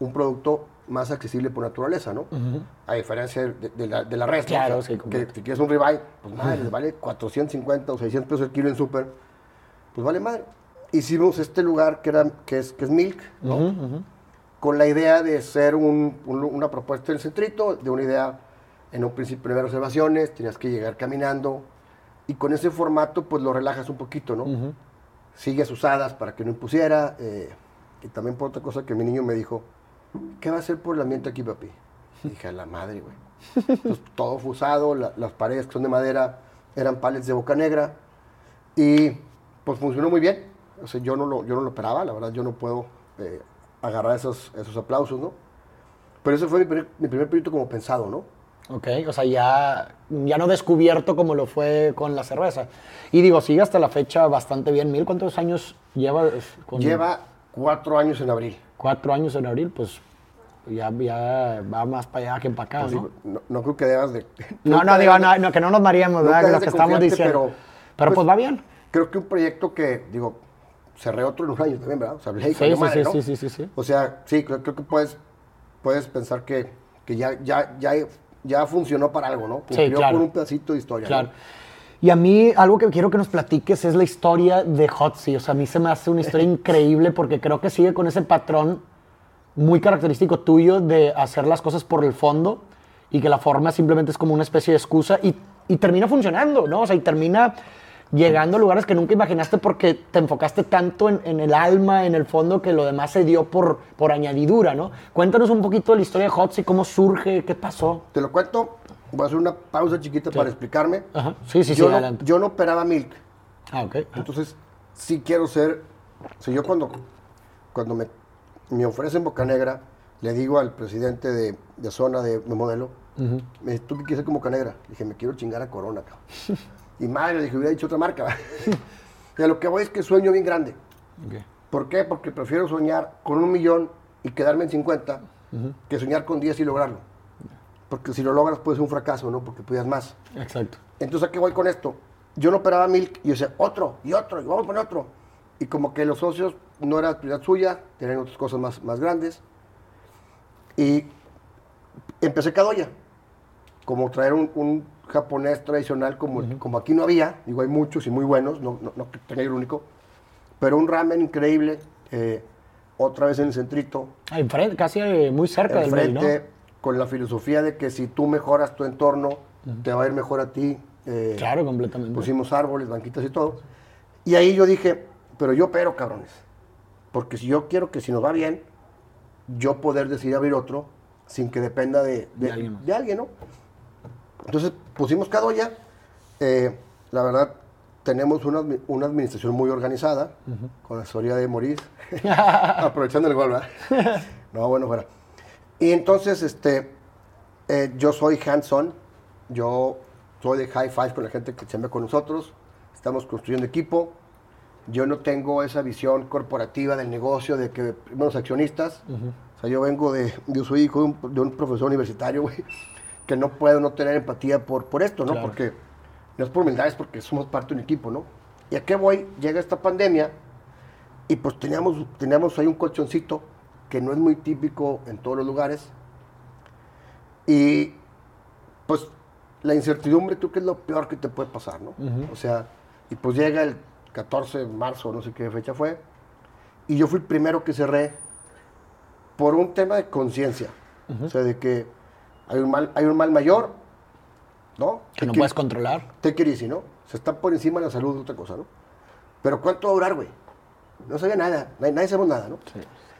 un producto más accesible por naturaleza, ¿no? A diferencia de, de la, de la res, ¿no? Claro, O sea, sí, que si quieres un ribeye, pues madre, vale 450 o 600 pesos el kilo en súper, pues vale madre. Hicimos este lugar que, era, que, es, que es Milk, ¿no? Con la idea de ser un- un- una propuesta del centrito, de una idea, en un principio, primero observaciones, tenías que llegar caminando, y con ese formato, pues lo relajas un poquito, ¿no? Sigues usadas para que no impusiera, eh, y también por otra cosa que mi niño me dijo, ¿qué va a hacer por el ambiente aquí, papi? Y dije, a la madre, güey. Entonces, todo fue usado, la- las paredes que son de madera eran palets de boca negra, y pues funcionó muy bien. O sea, yo no lo, yo no lo esperaba, la verdad, yo no puedo eh, agarrar esos, esos aplausos, ¿no? Pero ese fue mi primer, mi primer proyecto como pensado, ¿no? Ok, o sea, ya, ya no descubierto como lo fue con la cerveza. Y digo, sigue hasta la fecha bastante bien. ¿Mil cuántos años lleva? Con Lleva cuatro años en abril. Cuatro años en abril, pues ya, ya va más para allá que para acá, Pues, ¿no? no, no creo que debas de... [laughs] No, no, digo, no, no, que no nos mareemos, ¿verdad? Lo que estamos diciendo. Pero, pero- pues, pues, va bien. Creo que un proyecto que, digo, cerré otro en un año también, ¿verdad? O sea, Blake, Sí, sí, madre, sí, ¿no? sí, sí, sí, sí. O sea, sí, creo, creo que puedes, puedes pensar que, que ya, ya, ya, ya funcionó para algo, ¿no? Cumplió claro. con un pedacito de historia, ¿no? Claro. Y a mí, algo que quiero que nos platiques es la historia de Hotsy. O sea, a mí se me hace una historia [laughs] increíble porque creo que sigue con ese patrón muy característico tuyo de hacer las cosas por el fondo y que la forma simplemente es como una especie de excusa y, y termina funcionando, ¿no? O sea, y termina llegando a lugares que nunca imaginaste porque te enfocaste tanto en, en el alma, en el fondo, que lo demás se dio por, por añadidura, ¿no? Cuéntanos un poquito de la historia de Hotsy, cómo surge, qué pasó. Te lo cuento, voy a hacer una pausa chiquita para explicarme. Ajá. Sí, sí, yo sí, no, adelante. Yo no operaba Milk, Ah, ok. entonces sí quiero ser, sea, yo cuando, cuando me, me ofrecen Boca Negra, le digo al presidente de, de zona de, de modelo, me dice, ¿tú qué quieres ser como Boca Negra? Le dije, me quiero chingar a Corona, cabrón. [laughs] y madre, dije, hubiera dicho otra marca. [laughs] y a lo que voy es que sueño bien grande. ¿Por qué? Porque prefiero soñar con un millón y quedarme en 50 que soñar con 10 y lograrlo. Porque si lo logras puede ser un fracaso, ¿no? Porque pidas más. Exacto. Entonces, ¿a qué voy con esto? Yo no operaba Milk y yo decía, otro, y otro, y vamos a poner otro. Y como que los socios no era prioridad suya, tenían otras cosas más, más grandes. Y empecé Kadoya, como traer un, un japonés tradicional como, como aquí no había, digo, hay muchos y muy buenos, no, no, no el único, pero un ramen increíble, eh, otra vez en el centrito, enfrente, casi eh, muy cerca del Mel, ¿no? con la filosofía de que si tú mejoras tu entorno, te va a ir mejor a ti. eh, Claro, completamente. pusimos árboles, banquitas y todo. Y ahí yo dije, pero yo pero cabrones. Porque si yo quiero que si nos va bien, yo poder decidir abrir otro sin que dependa de, de- De alguien de alguien, ¿no? Entonces pusimos Cadoya. eh, la verdad, tenemos una, una administración muy organizada, con la asesoría de Maurice, [laughs] [laughs] aprovechando el gol, ¿verdad? [laughs] no, bueno, fuera. Y entonces, este, eh, yo soy hands-on, yo soy de high five con la gente que se ve con nosotros, estamos construyendo equipo, yo no tengo esa visión corporativa del negocio de que primero los accionistas, o sea, yo vengo de, yo soy hijo de un, de un profesor universitario, güey, que no puedo no tener empatía por, por esto, ¿no? Claro. Porque no es por humildad, es porque somos parte de un equipo, ¿no? ¿Y a qué voy? Llega esta pandemia y pues teníamos, teníamos ahí un colchoncito que no es muy típico en todos los lugares. Y pues la incertidumbre creo que es lo peor que te puede pasar, ¿no? O sea, y pues llega el 14 de marzo, no sé qué fecha fue, y yo fui el primero que cerré por un tema de conciencia. O sea, de que hay un mal, hay un mal mayor, ¿no? que no puedes controlar. It easy, ¿no? Se está por encima de la salud de otra cosa, ¿no? Pero ¿cuánto va a durar, güey? No sabía nada, nadie, nadie sabemos nada, ¿no?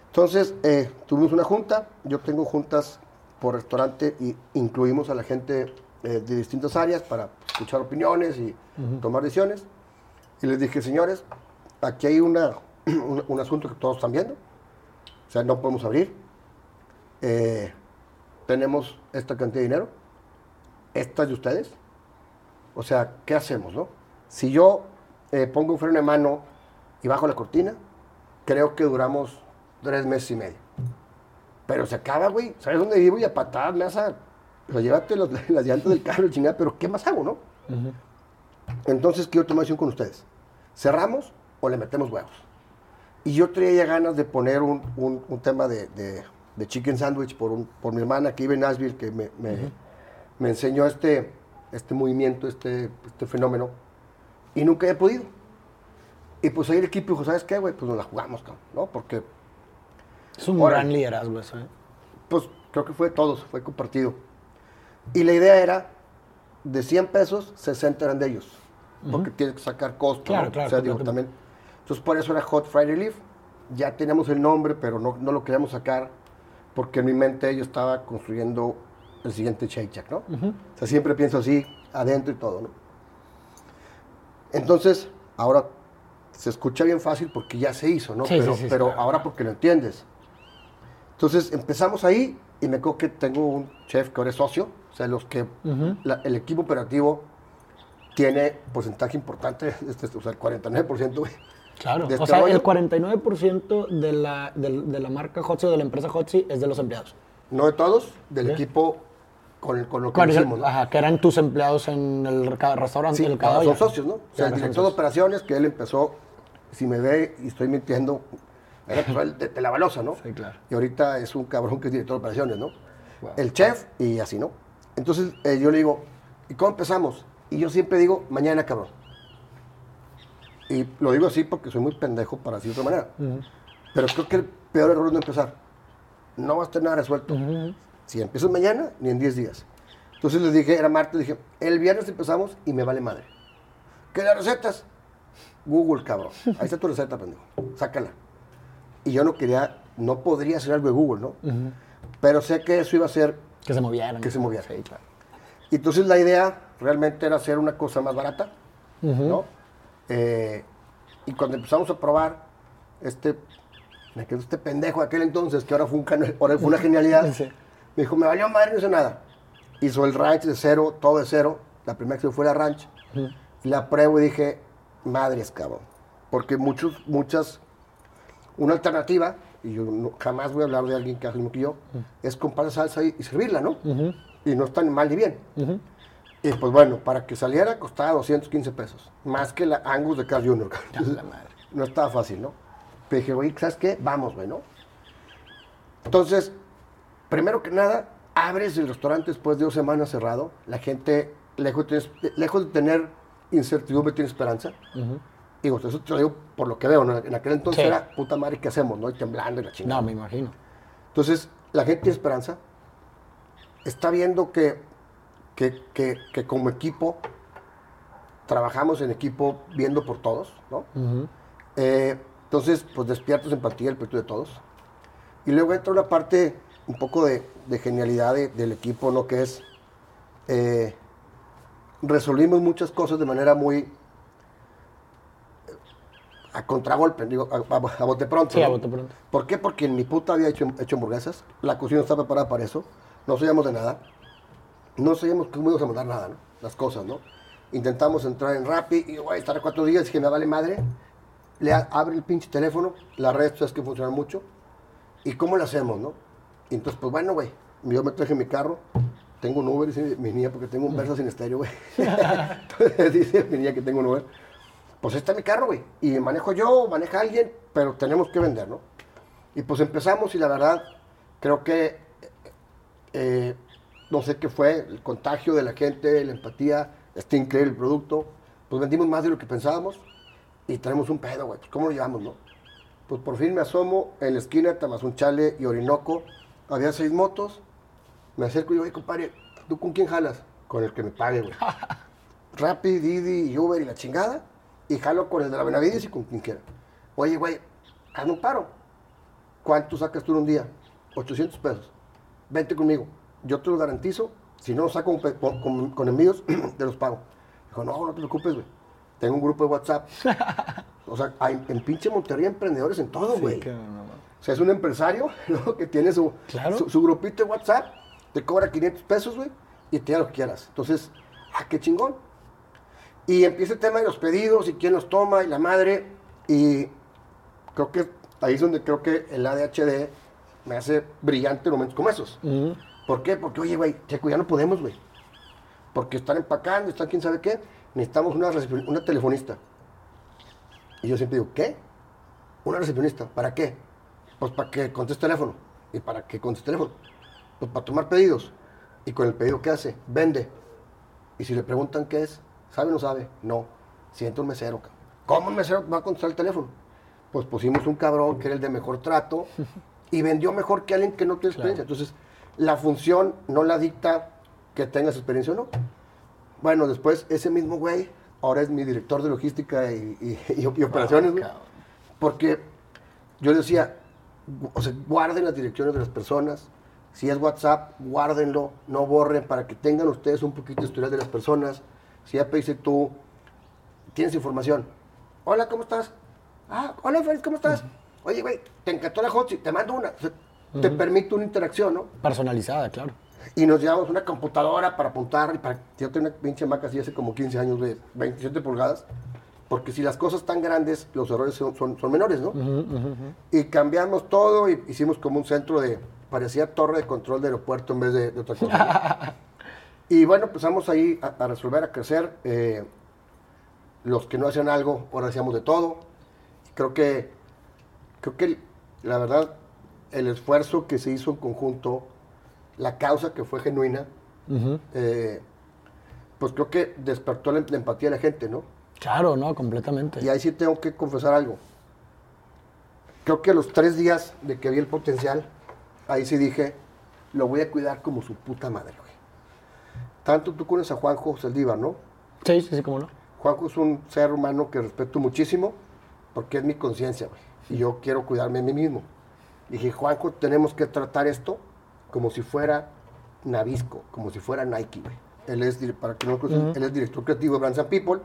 Entonces, eh, tuvimos una junta, yo tengo juntas por restaurante y incluimos a la gente eh, de distintas áreas para escuchar opiniones y tomar decisiones. Y les dije, señores, aquí hay una, [clears throat] un, un asunto que todos están viendo, o sea, no podemos abrir, Eh, tenemos esta cantidad de dinero, esta es de ustedes, o sea, ¿qué hacemos, no? Si yo eh, pongo un freno de mano y bajo la cortina, creo que duramos tres meses y medio. Pero se acaba, güey. ¿Sabes dónde vivo? Y a patadas me vas a... O sea, llévate los- [laughs] las llantas del carro, chingada, pero ¿qué más hago, no? Entonces quiero tomar decisión con ustedes. ¿Cerramos o le metemos huevos? Y yo traía ya ganas de poner un, un- un tema de, de- de chicken sandwich por, un- por mi hermana que vive en Nashville, que me, me- me enseñó este, este movimiento, este, este fenómeno, y nunca he podido. Y pues ahí el equipo dijo, ¿sabes qué, güey? Pues nos la jugamos, cabrón, ¿no? Porque, Es un Órale. gran liderazgo eso, ¿eh? pues creo que fue de todos, fue compartido. Y la idea era, de 100 pesos, 60 eran de ellos. Porque tienes que sacar costo, Claro, ¿no? claro, O sea, digo, también. Entonces, por eso era Hot Friday Leaf. Ya teníamos el nombre, pero no, no lo queríamos sacar porque en mi mente yo estaba construyendo el siguiente Shake Shack, ¿no? O sea, siempre pienso así, adentro y todo, ¿no? Entonces, ahora se escucha bien fácil porque ya se hizo, ¿no? Sí, pero sí, sí, pero claro. ahora porque lo entiendes. Entonces empezamos ahí y me acuerdo que tengo un chef que ahora es socio, o sea, los que la- el equipo operativo tiene porcentaje importante, [laughs] este, o sea, el 49%, güey. Claro. de o este sea, rollo. el 49% de la, de, la marca Hotzi o de la empresa Hotzi es de los empleados. No de todos, del equipo con, con lo que Claro, hicimos, ¿no? Ajá, que eran tus empleados en el restaurante. Sí, el son socios, ¿no? O sea, el director de operaciones que él empezó, si me ve y estoy mintiendo, era pues, el de, de la balosa, ¿no? Sí, claro. Y ahorita es un cabrón que es director de operaciones, ¿no? Wow. El chef y así, ¿no? Entonces eh, yo le digo, ¿y cómo empezamos? Y yo siempre digo, mañana, cabrón. Y lo digo así porque soy muy pendejo para decir de otra manera. Pero creo que el peor error es no empezar. No vas a tener nada resuelto. Si empiezas mañana, ni en 10 días. Entonces les dije, era martes, dije, el viernes empezamos y me vale madre. ¿Qué las recetas? Google, cabrón. Ahí está tu receta, pendejo. Sácala. Y yo no quería, no podría hacer algo de Google, ¿no? Pero sé que eso iba a ser Que se movieran. que se movieran. Sí, claro. y entonces la idea realmente era hacer una cosa más barata, ¿no? Eh, y cuando empezamos a probar, este, me quedó este pendejo de aquel entonces, que ahora fue, un cana- ahora fue una [laughs] genialidad, Sí. me dijo, me valió madre, no hice nada. Hizo el ranch de cero, todo de cero, la primera que se fue la ranch, la pruebo y dije, madres, cabrón. Porque muchos, muchas, una alternativa, y yo no- jamás voy a hablar de alguien que hace lo mismo que yo, es comprar salsa y, y servirla, ¿no? Y no está ni mal ni bien. Y pues bueno, para que saliera costaba 215 pesos, más que la Angus de Carl Jr. [laughs] La madre. No estaba fácil, ¿no? Pero dije, oye, ¿sabes qué? Vamos, güey, ¿no? Entonces, primero que nada, abres el restaurante después de dos semanas cerrado. La gente, lejos de, tener- lejos de tener incertidumbre, tiene esperanza. Digo, eso te lo digo por lo que veo, ¿no? En aquel entonces Sí. era, puta madre, ¿qué hacemos? ¿no? Y temblando y la chingada. No, me imagino. Entonces, la gente tiene esperanza. Está viendo que, que, que- que como equipo trabajamos en equipo viendo por todos, ¿no? Eh, entonces, pues despiertas empatía el proyecto de todos. Y luego entra una parte un poco de, de genialidad de- del equipo, ¿no? Que es, eh, resolvimos muchas cosas de manera muy eh, a contragolpe, digo, a, a- a bote pronto. Sí, a ¿no? bote pronto. ¿Por qué? Porque en mi puta había hecho, hecho hamburguesas, la cocina no estaba preparada para eso, no sabíamos de nada, no sabíamos cómo íbamos a mandar nada, ¿no? Las cosas, ¿no? Intentamos entrar en Rappi y, güey, estar cuatro días, dije, me vale madre, le a- abre el pinche teléfono, la red, sabes que funciona mucho, ¿y cómo lo hacemos, no? Entonces, pues bueno, güey, yo me traje mi carro, tengo un Uber, dice mi niña, porque tengo un Versa sin estéreo, güey. [laughs] entonces dice mi niña que tengo un Uber. Pues está mi carro, güey. Y manejo yo, maneja alguien, pero tenemos que vender, ¿no? Y pues empezamos y la verdad, creo que, eh, no sé qué fue, el contagio de la gente, la empatía, está increíble el producto. Pues vendimos más de lo que pensábamos y tenemos un pedo, güey. Pues, ¿Cómo lo llevamos, no? Pues por fin me asomo en la esquina de Tamazunchale y Orinoco. Había seis motos. Me acerco y digo, oye, compadre, ¿tú con quién jalas? Con el que me pague, güey. [laughs] Rappi, Didi Uber y la chingada. Y jalo con el de la Benavides y con quien quiera. Oye, güey, hazme un paro. ¿Cuánto sacas tú en un día? 800 pesos. Vente conmigo. Yo te lo garantizo. Si no lo saco con, con, con- con envíos, [clears throat] te los pago. Dijo, no, no te preocupes, güey. Tengo un grupo de WhatsApp. [laughs] o sea, hay, en pinche Monterrey hay emprendedores en todo, güey. no. O sea, es un empresario [laughs] ¿no? que tiene su, Claro. su, su grupito de WhatsApp, te cobra 500 pesos, güey, y te da lo que quieras. Entonces, ah, qué chingón. Y empieza el tema de los pedidos y quién los toma y la madre. Y creo que ahí es donde creo que el ADHD me hace brillante en momentos como esos. ¿Por qué? Porque, oye, güey, checo, ya no podemos, güey. Porque están empacando, están quién sabe qué. Necesitamos una, una telefonista. Y yo siempre digo, ¿qué? Una recepcionista. ¿Para qué? Pues para que conteste teléfono. ¿Y para qué conteste teléfono? Pues para tomar pedidos. Y con el pedido, ¿qué hace? Vende. Y si le preguntan qué es, ¿sabe o no sabe? No. Siento un mesero. ¿Cómo un mesero va a contestar el teléfono? Pues pusimos un cabrón que era el de mejor trato [laughs] y vendió mejor que alguien que no tiene experiencia. Entonces, la función no la dicta que tengas experiencia o no. Bueno, después ese mismo güey ahora es mi director de logística y, y- y- y operaciones, güey. cabrón. Porque yo decía, o sea, guarden las direcciones de las personas. Si es WhatsApp, guárdenlo, no borren para que tengan ustedes un poquito de historial de las personas. Si ya pediste tú, tienes información. Hola, ¿cómo estás? Ah, hola, Félix, ¿cómo estás? Oye, güey, te encantó la hot, te mando una. O sea, Te permite una interacción, ¿no? Personalizada, claro. Y nos llevamos una computadora para apuntar. Y para... Yo tengo una pinche Mac así hace como 15 años de 27 pulgadas. Porque si las cosas están grandes, los errores son, son, son menores, ¿no? Y cambiamos todo y hicimos como un centro de... Parecía torre de control de aeropuerto en vez de, de otra cosa. [laughs] y bueno, empezamos ahí a, a resolver, a crecer. eh, los que no hacían algo, ahora hacíamos de todo. Creo que, creo que la verdad, el esfuerzo que se hizo en conjunto, la causa que fue genuina, eh, pues creo que despertó la, la empatía de la gente, ¿no? Claro, no, completamente. Y ahí sí tengo que confesar algo. Creo que a los tres días de que vi el potencial, ahí sí dije, lo voy a cuidar como su puta madre, güey. Tanto tú conoces a Juanjo Saldívar, ¿no? Sí, sí, sí, cómo no. Juanjo es un ser humano que respeto muchísimo porque es mi conciencia, güey. Y yo quiero cuidarme a mí mismo. Dije, Juanjo, tenemos que tratar esto como si fuera Navisco, como si fuera Nike, güey. Él es, para que no lo conozcan, él es director creativo de Brands and People.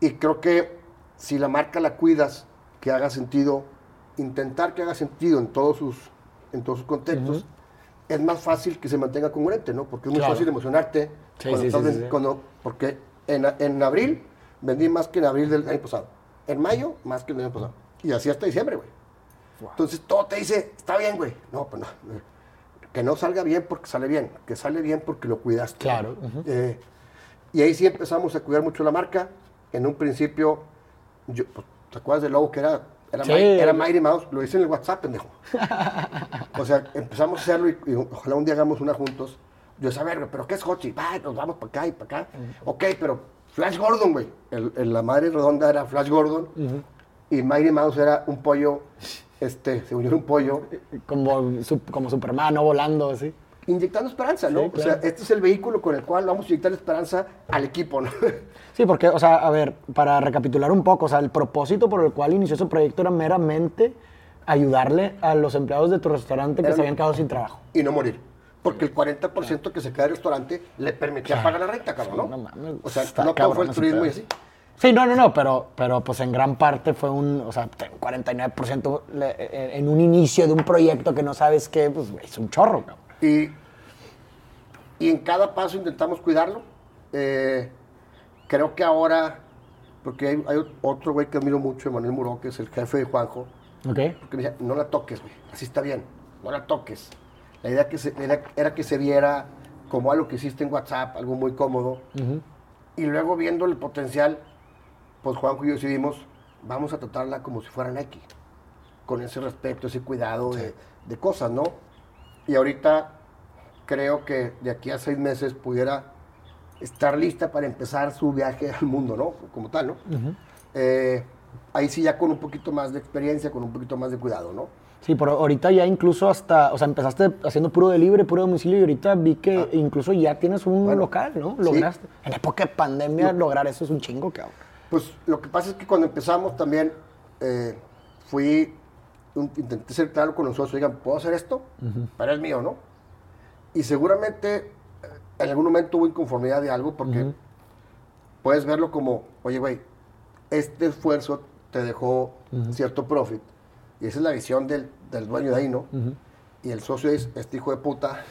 Y creo que si la marca la cuidas, que haga sentido, intentar que haga sentido en todos sus, en todos sus contextos, es más fácil que se mantenga congruente, ¿no? Porque es muy Claro. fácil emocionarte. Sí, cuando sí, estás sí, ven- sí, sí. cuando- porque en, en abril vendí más que en abril del año pasado. En mayo, más que el año pasado. Y así hasta diciembre, güey. Entonces todo te dice, está bien, güey. No, pues no. Que no salga bien porque sale bien. Que sale bien porque lo cuidaste. Claro, ujú. Eh, y ahí sí empezamos a cuidar mucho la marca. En un principio, yo, pues, ¿te acuerdas del logo que era? Era, Sí. Era Mighty Mouse. Lo hice en el WhatsApp, pendejo. [laughs] o sea, empezamos a hacerlo y, y ojalá un día hagamos una juntos. Yo decía, a ver, güey, pero ¿qué es Hochi? Va, nos vamos para acá y para acá. Ok, pero Flash Gordon, güey. El- el- la madre redonda era Flash Gordon. Y Mighty Mouse era un pollo, este, se unió un pollo, Como, como Superman, ¿no? Volando, así. inyectando esperanza, ¿no? Sí, O sea, este es el vehículo con el cual vamos a inyectar esperanza al equipo, ¿no? [laughs] Sí, porque, o sea, a ver, para recapitular un poco, o sea, el propósito por el cual inició ese proyecto era meramente ayudarle a los empleados de tu restaurante que se habían quedado sin trabajo. y no morir. Porque el 40% que se queda del restaurante le permitía pagar la renta, cabrón, ¿no? No mames, o sea, no todo fue el turismo y así. Sí, no, no, no, pero, pero pues en gran parte fue un, o sea, te- 49% le- eh, en un inicio de un proyecto que no sabes qué, pues es un chorro, cabrón. Y, y en cada paso intentamos cuidarlo. Eh, creo que ahora, porque hay, hay otro güey que admiro mucho, Emanuel Muró, que es el jefe de Juanjo, ¿Ok? que me decía, no la toques, güey, así está bien, no la toques. La idea, que se- era que se viera como algo que hiciste en WhatsApp, algo muy cómodo. Y luego viendo el potencial, pues Juanjo y yo decidimos, vamos a tratarla como si fuera Nike, con ese respeto, ese cuidado de, de cosas, ¿no? Y ahorita creo que de aquí a seis meses pudiera estar lista para empezar su viaje al mundo, ¿no? Como tal, ¿no? Eh, ahí sí ya con un poquito más de experiencia, con un poquito más de cuidado, ¿no? Sí, pero ahorita ya incluso hasta, o sea, empezaste haciendo puro delivery, puro domicilio y ahorita vi que incluso ya tienes un Ah. Bueno, local, ¿no? sí. Lograste. En época de pandemia lograr eso es un chingo, cabrón. Pues lo que pasa es que cuando empezamos también eh, fui, un- intenté ser claro con los socios, digan, ¿puedo hacer esto? Pero es mío, ¿no? Y seguramente eh, en algún momento hubo inconformidad de algo porque puedes verlo como, oye, güey, este esfuerzo te dejó cierto profit y esa es la visión del, del dueño de ahí, ¿no? Y el socio es, este hijo de puta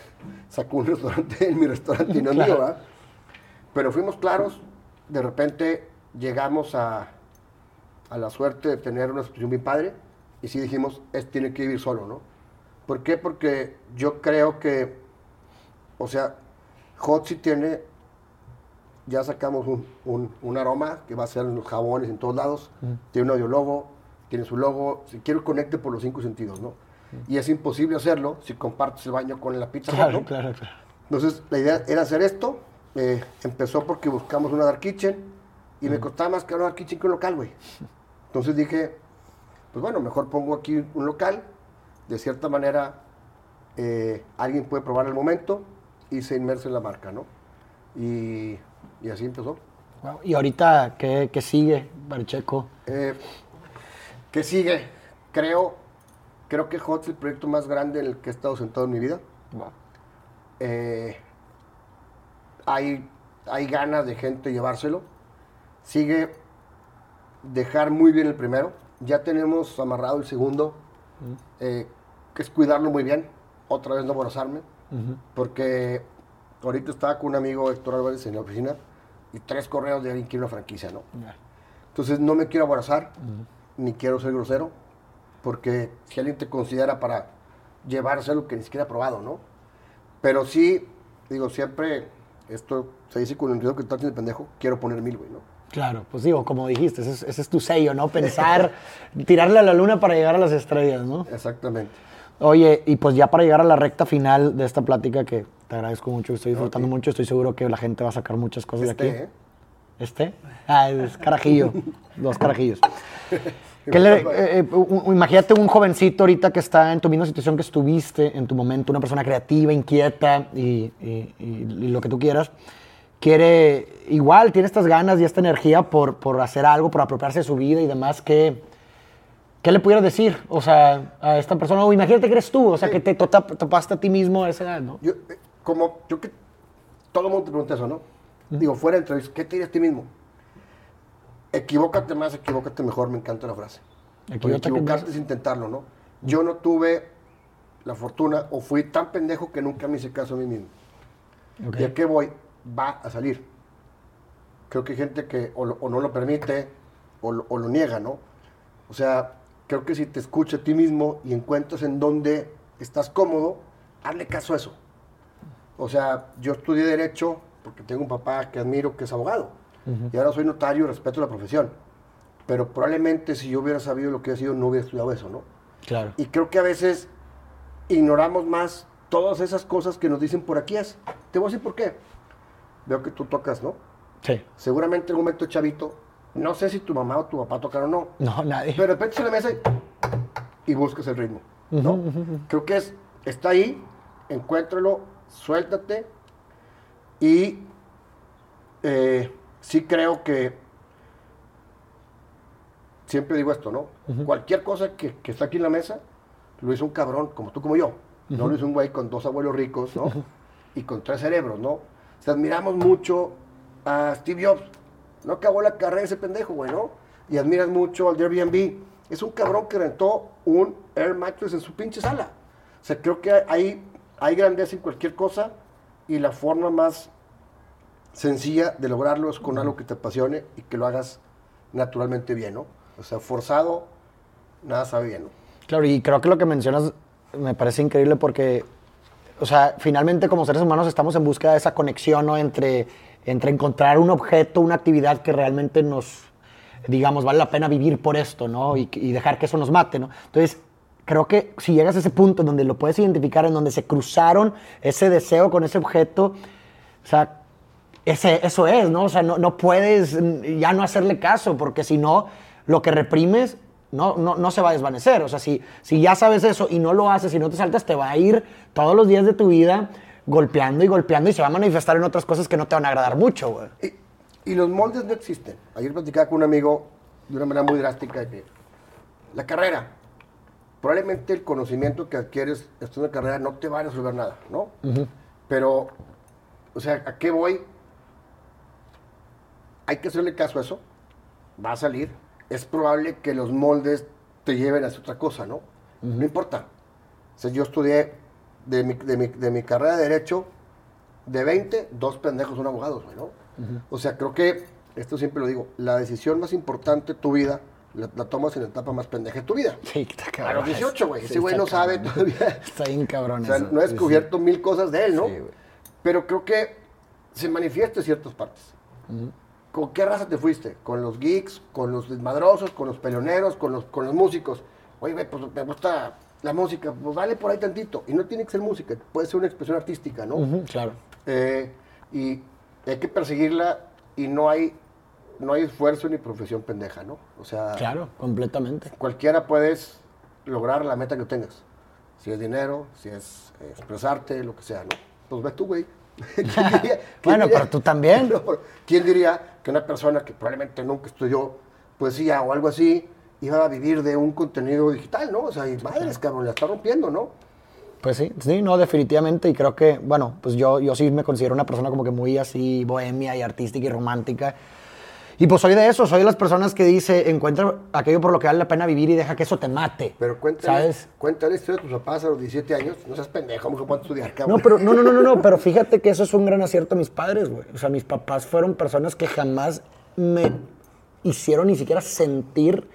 sacó un restaurante en mi restaurante y no es mío, Claro. ¿verdad? Pero fuimos claros, de repente llegamos a, a la suerte de tener una situación bien padre y sí dijimos, este tiene que vivir solo, ¿no? ¿Por qué? Porque yo creo que, o sea, Hot sí tiene, ya sacamos un, un- un aroma que va a ser en los jabones en todos lados, tiene un audiologo, tiene su logo, si quiero conecte por los cinco sentidos, ¿no? Y es imposible hacerlo si compartes el baño con la pizza Claro, ¿no? claro, claro. Entonces, la idea era hacer esto. eh, empezó porque buscamos una Dark Kitchen y me costaba más Dark Kitchen que un local, güey. Entonces dije, pues bueno, mejor pongo aquí un local. De cierta manera, eh, alguien puede probar el momento y se inmersa en la marca, ¿no? Y, y así empezó. Wow. Y ahorita, ¿qué, qué sigue, Pacheco? Eh, ¿Qué sigue? Creo, creo que Hot es el proyecto más grande en el que he estado sentado en mi vida. Eh, hay, hay ganas de gente llevárselo. Sigue dejar muy bien el primero. Ya tenemos amarrado el segundo, eh, que es cuidarlo muy bien. Otra vez no abrazarme, porque ahorita estaba con un amigo Héctor Álvarez en la oficina y tres correos de alguien que quiere una franquicia, ¿no? Entonces no me quiero aborazar, ni quiero ser grosero, porque si alguien te considera para llevarse algo que ni siquiera ha probado, ¿no? Pero sí, digo, siempre, esto se dice con el que está haciendo pendejo, quiero poner mil, güey, ¿no? Claro, pues digo, como dijiste, ese es, ese es tu sello, ¿no? Pensar, [laughs] tirarle a la luna para llegar a las estrellas, ¿no? Exactamente. Oye, y pues ya para llegar a la recta final de esta plática, que te agradezco mucho, estoy disfrutando mucho, estoy seguro que la gente va a sacar muchas cosas Este, de aquí. ¿eh? ¿Este? Ah, es carajillo. [laughs] Dos carajillos. [laughs] ¿Qué le- eh, eh, u- imagínate un jovencito ahorita que está en tu misma situación que estuviste en tu momento, una persona creativa, inquieta y, y- y- y lo que tú quieras. Quiere, igual, tiene estas ganas y esta energía por, por hacer algo, por apropiarse de su vida y demás. ¿Qué, qué le pudieras decir? O sea, a esta persona, o imagínate que eres tú, o sea, que te tota- topaste a ti mismo a esa edad, ¿no? Yo, eh, como, yo que todo el mundo te pregunta eso, ¿no? Digo, fuera de entrevista, ¿qué te dirías a ti mismo? Equivócate más, equivócate mejor, me encanta la frase. Equivocarte es intentarlo, ¿no? Yo no tuve la fortuna o fui tan pendejo que nunca me hice caso a mí mismo. Ok. ¿Y a qué voy? Va a salir. Creo que hay gente que o, lo- o no lo permite o lo, o lo niega, ¿no? O sea, creo que si te escuchas a ti mismo y encuentras en dónde estás cómodo, hazle caso a eso. O sea, yo estudié Derecho porque tengo un papá que admiro que es abogado. Y ahora soy notario y respeto la profesión. Pero probablemente si yo hubiera sabido lo que he sido, no hubiera estudiado eso, ¿no? Claro. Y creo que a veces ignoramos más todas esas cosas que nos dicen por aquí es. Te voy a decir por qué. Veo que tú tocas, ¿no? Sí. Seguramente en algún momento chavito, no sé si tu mamá o tu papá tocaron o no, No, nadie. pero de repente se la mesa y, buscas el ritmo, ¿no? Creo que es, está ahí, encuéntralo, suéltate y eh, sí creo que, siempre digo esto, ¿no? Cualquier cosa que, que está aquí en la mesa, lo hizo un cabrón como tú, como yo. No lo hizo un güey con dos abuelos ricos, ¿no? Y con tres cerebros, ¿no? O admiramos mucho a Steve Jobs. No acabó la carrera ese pendejo, güey, ¿no? Y admiras mucho al Airbnb. Es un cabrón que rentó un Air Mattress en su pinche sala. O sea, creo que hay, hay grandeza en cualquier cosa y la forma más sencilla de lograrlo es con algo que te apasione y que lo hagas naturalmente bien, ¿no? O sea, forzado, nada sabe bien, ¿no? Claro, y creo que lo que mencionas me parece increíble porque, o sea, finalmente como seres humanos estamos en búsqueda de esa conexión, ¿no? Entre, entre encontrar un objeto, una actividad que realmente nos, digamos, vale la pena vivir por esto, ¿no? Y, dejar que eso nos mate, ¿no? Entonces, creo que si llegas a ese punto en donde lo puedes identificar, en donde se cruzaron ese deseo con ese objeto, o sea, ese, eso es, ¿no? O sea, no, no puedes mm, ya no hacerle caso, porque si no, lo que reprimes no, no, no se va a desvanecer. O sea, si, si ya sabes eso y no lo haces y no te saltas, te va a ir todos los días de tu vida golpeando y golpeando y se va a manifestar en otras cosas que no te van a agradar mucho, güey. Y, y los moldes no existen. Ayer platicaba con un amigo de una manera muy drástica de que la carrera, probablemente el conocimiento que adquieres estudiando carrera no te va a resolver nada, ¿no? Pero, o sea, ¿a qué voy? Hay que hacerle caso a eso. Va a salir. Es probable que los moldes te lleven hacia otra cosa, ¿no? No importa. O sea, yo estudié de mi, de mi- de mi carrera de Derecho, de 20, dos pendejos son abogados, güey, ¿no? O sea, creo que, esto siempre lo digo, la decisión más importante de tu vida la, la tomas en la etapa más pendeja de tu vida. Sí, está A cabrón. los 18, güey. Ese güey no sabe todavía. Está bien cabrón O sea, eso. no Sí, sí. descubierto mil cosas de él, ¿no? Sí, güey. Pero creo que se manifiesta en ciertas partes. ¿Con qué raza te fuiste? ¿Con los geeks? ¿Con los desmadrosos? ¿Con los peleoneros? ¿Con los, con los músicos? Oye, pues me gusta la música. Pues vale por ahí tantito. Y no tiene que ser música, puede ser una expresión artística, ¿no? Claro. Eh, y hay que perseguirla y no hay, no hay esfuerzo ni profesión pendeja, ¿no? O sea, Claro, completamente. cualquiera puedes lograr la meta que tengas. Si es dinero, si es eh, expresarte, lo que sea, ¿no? Pues ve tú, güey. ¿Quién diría- quién Bueno, diría- pero tú también. [laughs] ¿Quién diría que una persona que probablemente nunca estudió poesía o algo así iba a vivir de un contenido digital, ¿no? O sea, y madres, cabrón, la está rompiendo, ¿no? Pues sí, sí, no, definitivamente. Y creo que, bueno, pues yo, yo sí me considero una persona como que muy así bohemia y artística y romántica. Y pues soy de eso, soy de las personas que dice, encuentra aquello por lo que vale la pena vivir y deja que eso te mate. Pero cuéntale, ¿Sabes? cuéntale la historia de tus papás a los 17 años. No seas pendejo, mucho puedes estudiar, cabrón. No, pero no, no, no, no, no, pero fíjate que eso es un gran acierto de mis padres, güey. O sea, mis papás fueron personas que jamás me hicieron ni siquiera sentir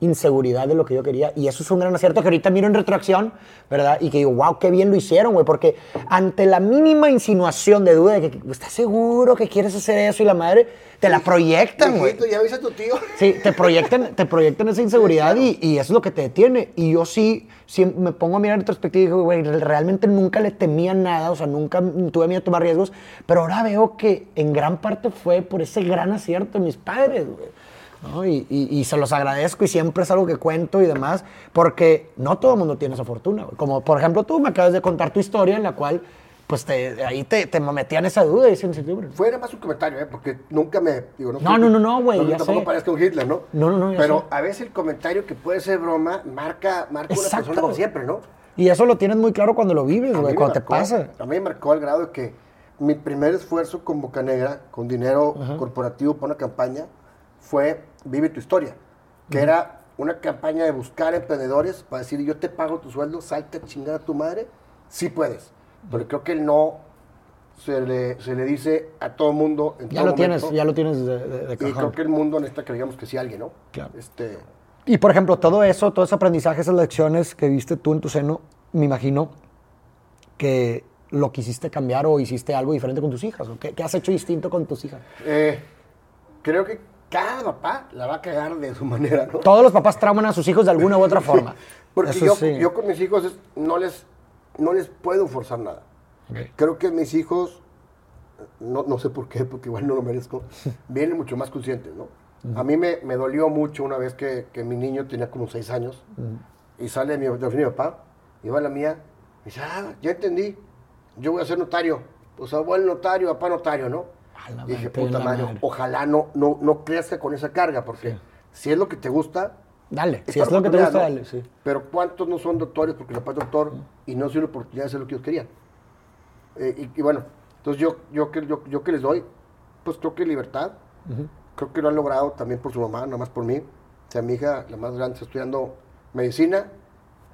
inseguridad de lo que yo quería. Y eso es un gran acierto que ahorita miro en retroacción, ¿verdad? Y que digo, wow, qué bien lo hicieron, güey. Porque ante la mínima insinuación de duda de que estás seguro que quieres hacer eso y la madre, te la proyectan, güey. Ya a tu tío. Sí, te proyectan, te proyectan esa inseguridad y, y eso es lo que te detiene. Y yo sí, sí me pongo a mirar en retrospectiva y digo, güey, realmente nunca le temía nada, o sea, nunca tuve miedo a tomar riesgos, pero ahora veo que en gran parte fue por ese gran acierto de mis padres, güey. ¿No? Y, y- y se los agradezco y siempre es algo que cuento y demás, porque no todo el mundo tiene esa fortuna. Como por ejemplo tú me acabas de contar tu historia en la cual, pues te, ahí te, te metían esa duda y esa incertidumbre. Fue nada más un comentario, ¿eh? Porque nunca me... Digo, No, no, no, no, güey, ya Tampoco sé. parezca un Hitler, ¿no? No, no, no, ya Pero sé. a veces el comentario que puede ser broma marca, marca una persona para siempre, ¿no? Y eso lo tienes muy claro cuando lo vives, güey, cuando te marcó- pasa. A mí me marcó al grado de que mi primer esfuerzo con Boca Negra, con dinero corporativo para una campaña, fue Vive tu historia, que era una campaña de buscar emprendedores para decir, yo te pago tu sueldo, salte a chingar a tu madre, sí puedes. Pero creo que el no se le, se le dice a todo mundo en Ya todo lo tienes, ya lo tienes de, de- de Y creo que el mundo necesita que digamos que sí alguien, ¿no? Claro. Este, Y por ejemplo, todo eso, todo ese aprendizaje, esas lecciones que viste tú en tu seno, me imagino que lo quisiste cambiar o hiciste algo diferente con tus hijas. ¿o ¿Qué, qué has hecho distinto con tus hijas? eh, creo que cada papá la va a cagar de su [laughs] manera, ¿no? Todos los papás trauman a sus hijos de alguna u otra forma. [laughs] Porque Eso yo, sí. yo con mis hijos es- no, les, no les puedo forzar nada. Creo que mis hijos, no, no sé por qué, porque igual no lo merezco, [laughs] vienen mucho más conscientes, ¿no? A mí me, me dolió mucho una vez que, que mi niño tenía como seis años y sale mi, de oficina de mi papá y va a la mía y dice, ah, ya entendí, yo voy a ser notario. Pues abuelo notario, papá notario, ¿no? La Y dije, puta madre, madre". ojalá no, no, no crezca con esa carga, porque si es lo que te gusta, Dale, si es lo que te gusta, dale. Pero ¿cuántos no son doctores porque su papá es doctor y no tienen la oportunidad de hacer lo que ellos querían? Eh, y, y bueno, entonces yo, yo, que, yo, yo que les doy, pues creo que libertad. Creo que lo han logrado también por su mamá, nada más por mí. O sea, mi hija, la más grande, está estudiando medicina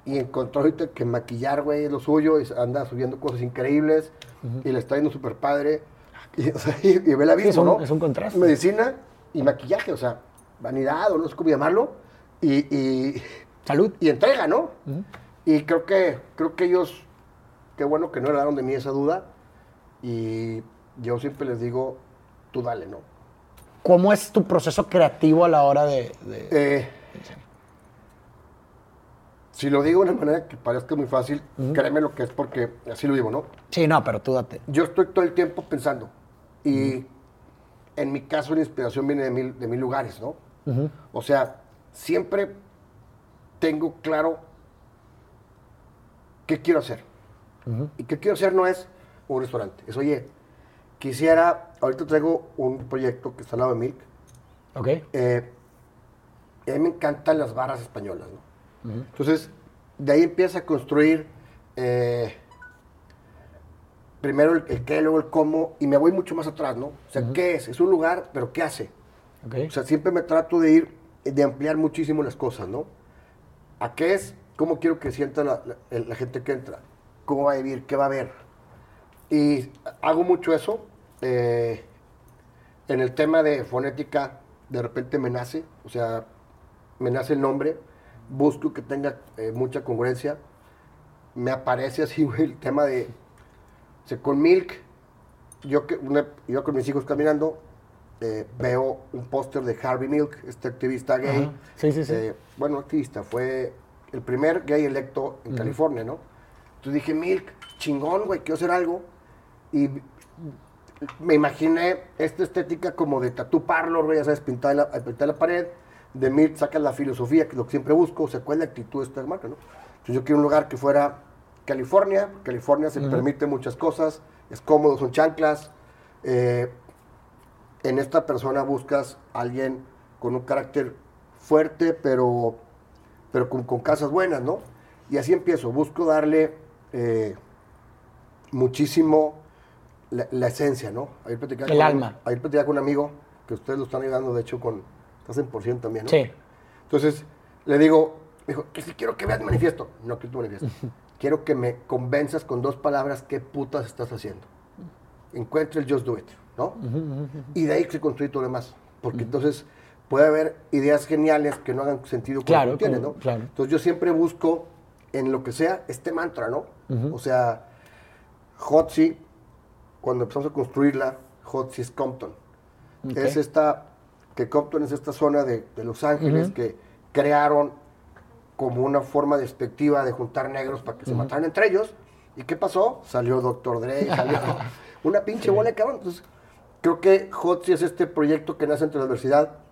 y encontró ahorita que maquillar, güey, es lo suyo, y anda subiendo cosas increíbles y le está yendo súper padre. [laughs] Y, o sea, y- y ve es un- ¿no? es un contraste. Medicina y maquillaje, o sea, vanidad o no sé cómo llamarlo. Y, y, Salud. y entrega, ¿no? Y creo que, creo que ellos, qué bueno que no heredaron de mí esa duda. Y yo siempre les digo, tú dale, ¿no? ¿Cómo es tu proceso creativo a la hora de...? de- Eh, si lo digo de una manera que parezca muy fácil, créeme lo que es porque así lo digo, ¿no? Sí, no, pero tú date. Yo estoy todo el tiempo pensando. Y en mi caso la inspiración viene de mil, de mil lugares, ¿no? O sea, siempre tengo claro qué quiero hacer. Y qué quiero hacer no es un restaurante. Es, oye, quisiera, ahorita traigo un proyecto que está al lado de Milk. ¿Ok? Eh, a mí me encantan las barras españolas, ¿no? Entonces, de ahí empieza a construir eh, primero el, el qué, luego el cómo, y me voy mucho más atrás, ¿no? O sea, ¿qué es? Es un lugar, pero ¿qué hace? O sea, siempre me trato de ir, de ampliar muchísimo las cosas, ¿no? ¿A qué es? ¿Cómo quiero que sienta la, la- el- la gente que entra? ¿Cómo va a vivir? ¿Qué va a ver? Y hago mucho eso. eh, en el tema de fonética, de repente me nace. O sea, me nace el nombre, busco que tenga eh, mucha congruencia, me aparece así, el tema de, o sea, con Milk, yo, que, una- yo con mis hijos caminando, eh, veo un póster de Harvey Milk, este activista gay. Ajá. Sí, sí, sí. eh, bueno, activista, fue el primer gay electo en California, ¿no? Entonces dije, Milk, chingón, güey, quiero hacer algo. Y me imaginé esta estética como de tattoo parlor, güey, ya sabes, pintar la, pintar la pared. De Milk sacas la filosofía, que es lo que siempre busco, o sea, cuál es la actitud de esta marca, ¿no? Entonces yo quiero un lugar que fuera California, California se permite muchas cosas, es cómodo, son chanclas. eh, en esta persona buscas a alguien con un carácter fuerte, pero, pero con, con casas buenas, ¿no? Y así empiezo, busco darle eh, muchísimo la, la esencia, ¿no? Ayer platicaba El con- alma. Ayer platicaba con un amigo, que ustedes lo están ayudando, de hecho, con, estás en por ciento también, ¿no? Sí. Entonces, le digo, me dijo, que si quiero que veas mi manifiesto. No quiero tu manifiesto. Quiero que me convenzas con dos palabras qué putas estás haciendo. Encuentre el just do it, ¿no? Y de ahí se construye todo lo demás. Porque entonces puede haber ideas geniales que no hagan sentido con Claro, tienes, ¿no? claro. Entonces yo siempre busco en lo que sea este mantra, ¿no? O sea, Hotzi, cuando empezamos a construirla, Hotzi es Compton. Es esta, que Compton es esta zona de, de Los Ángeles que crearon como una forma despectiva de juntar negros para que se mataran entre ellos. ¿Y qué pasó? Salió Dr. Dre, salió [laughs] una pinche bola de cabrón. Entonces, creo que Hotzi es este proyecto que nace entre la universidad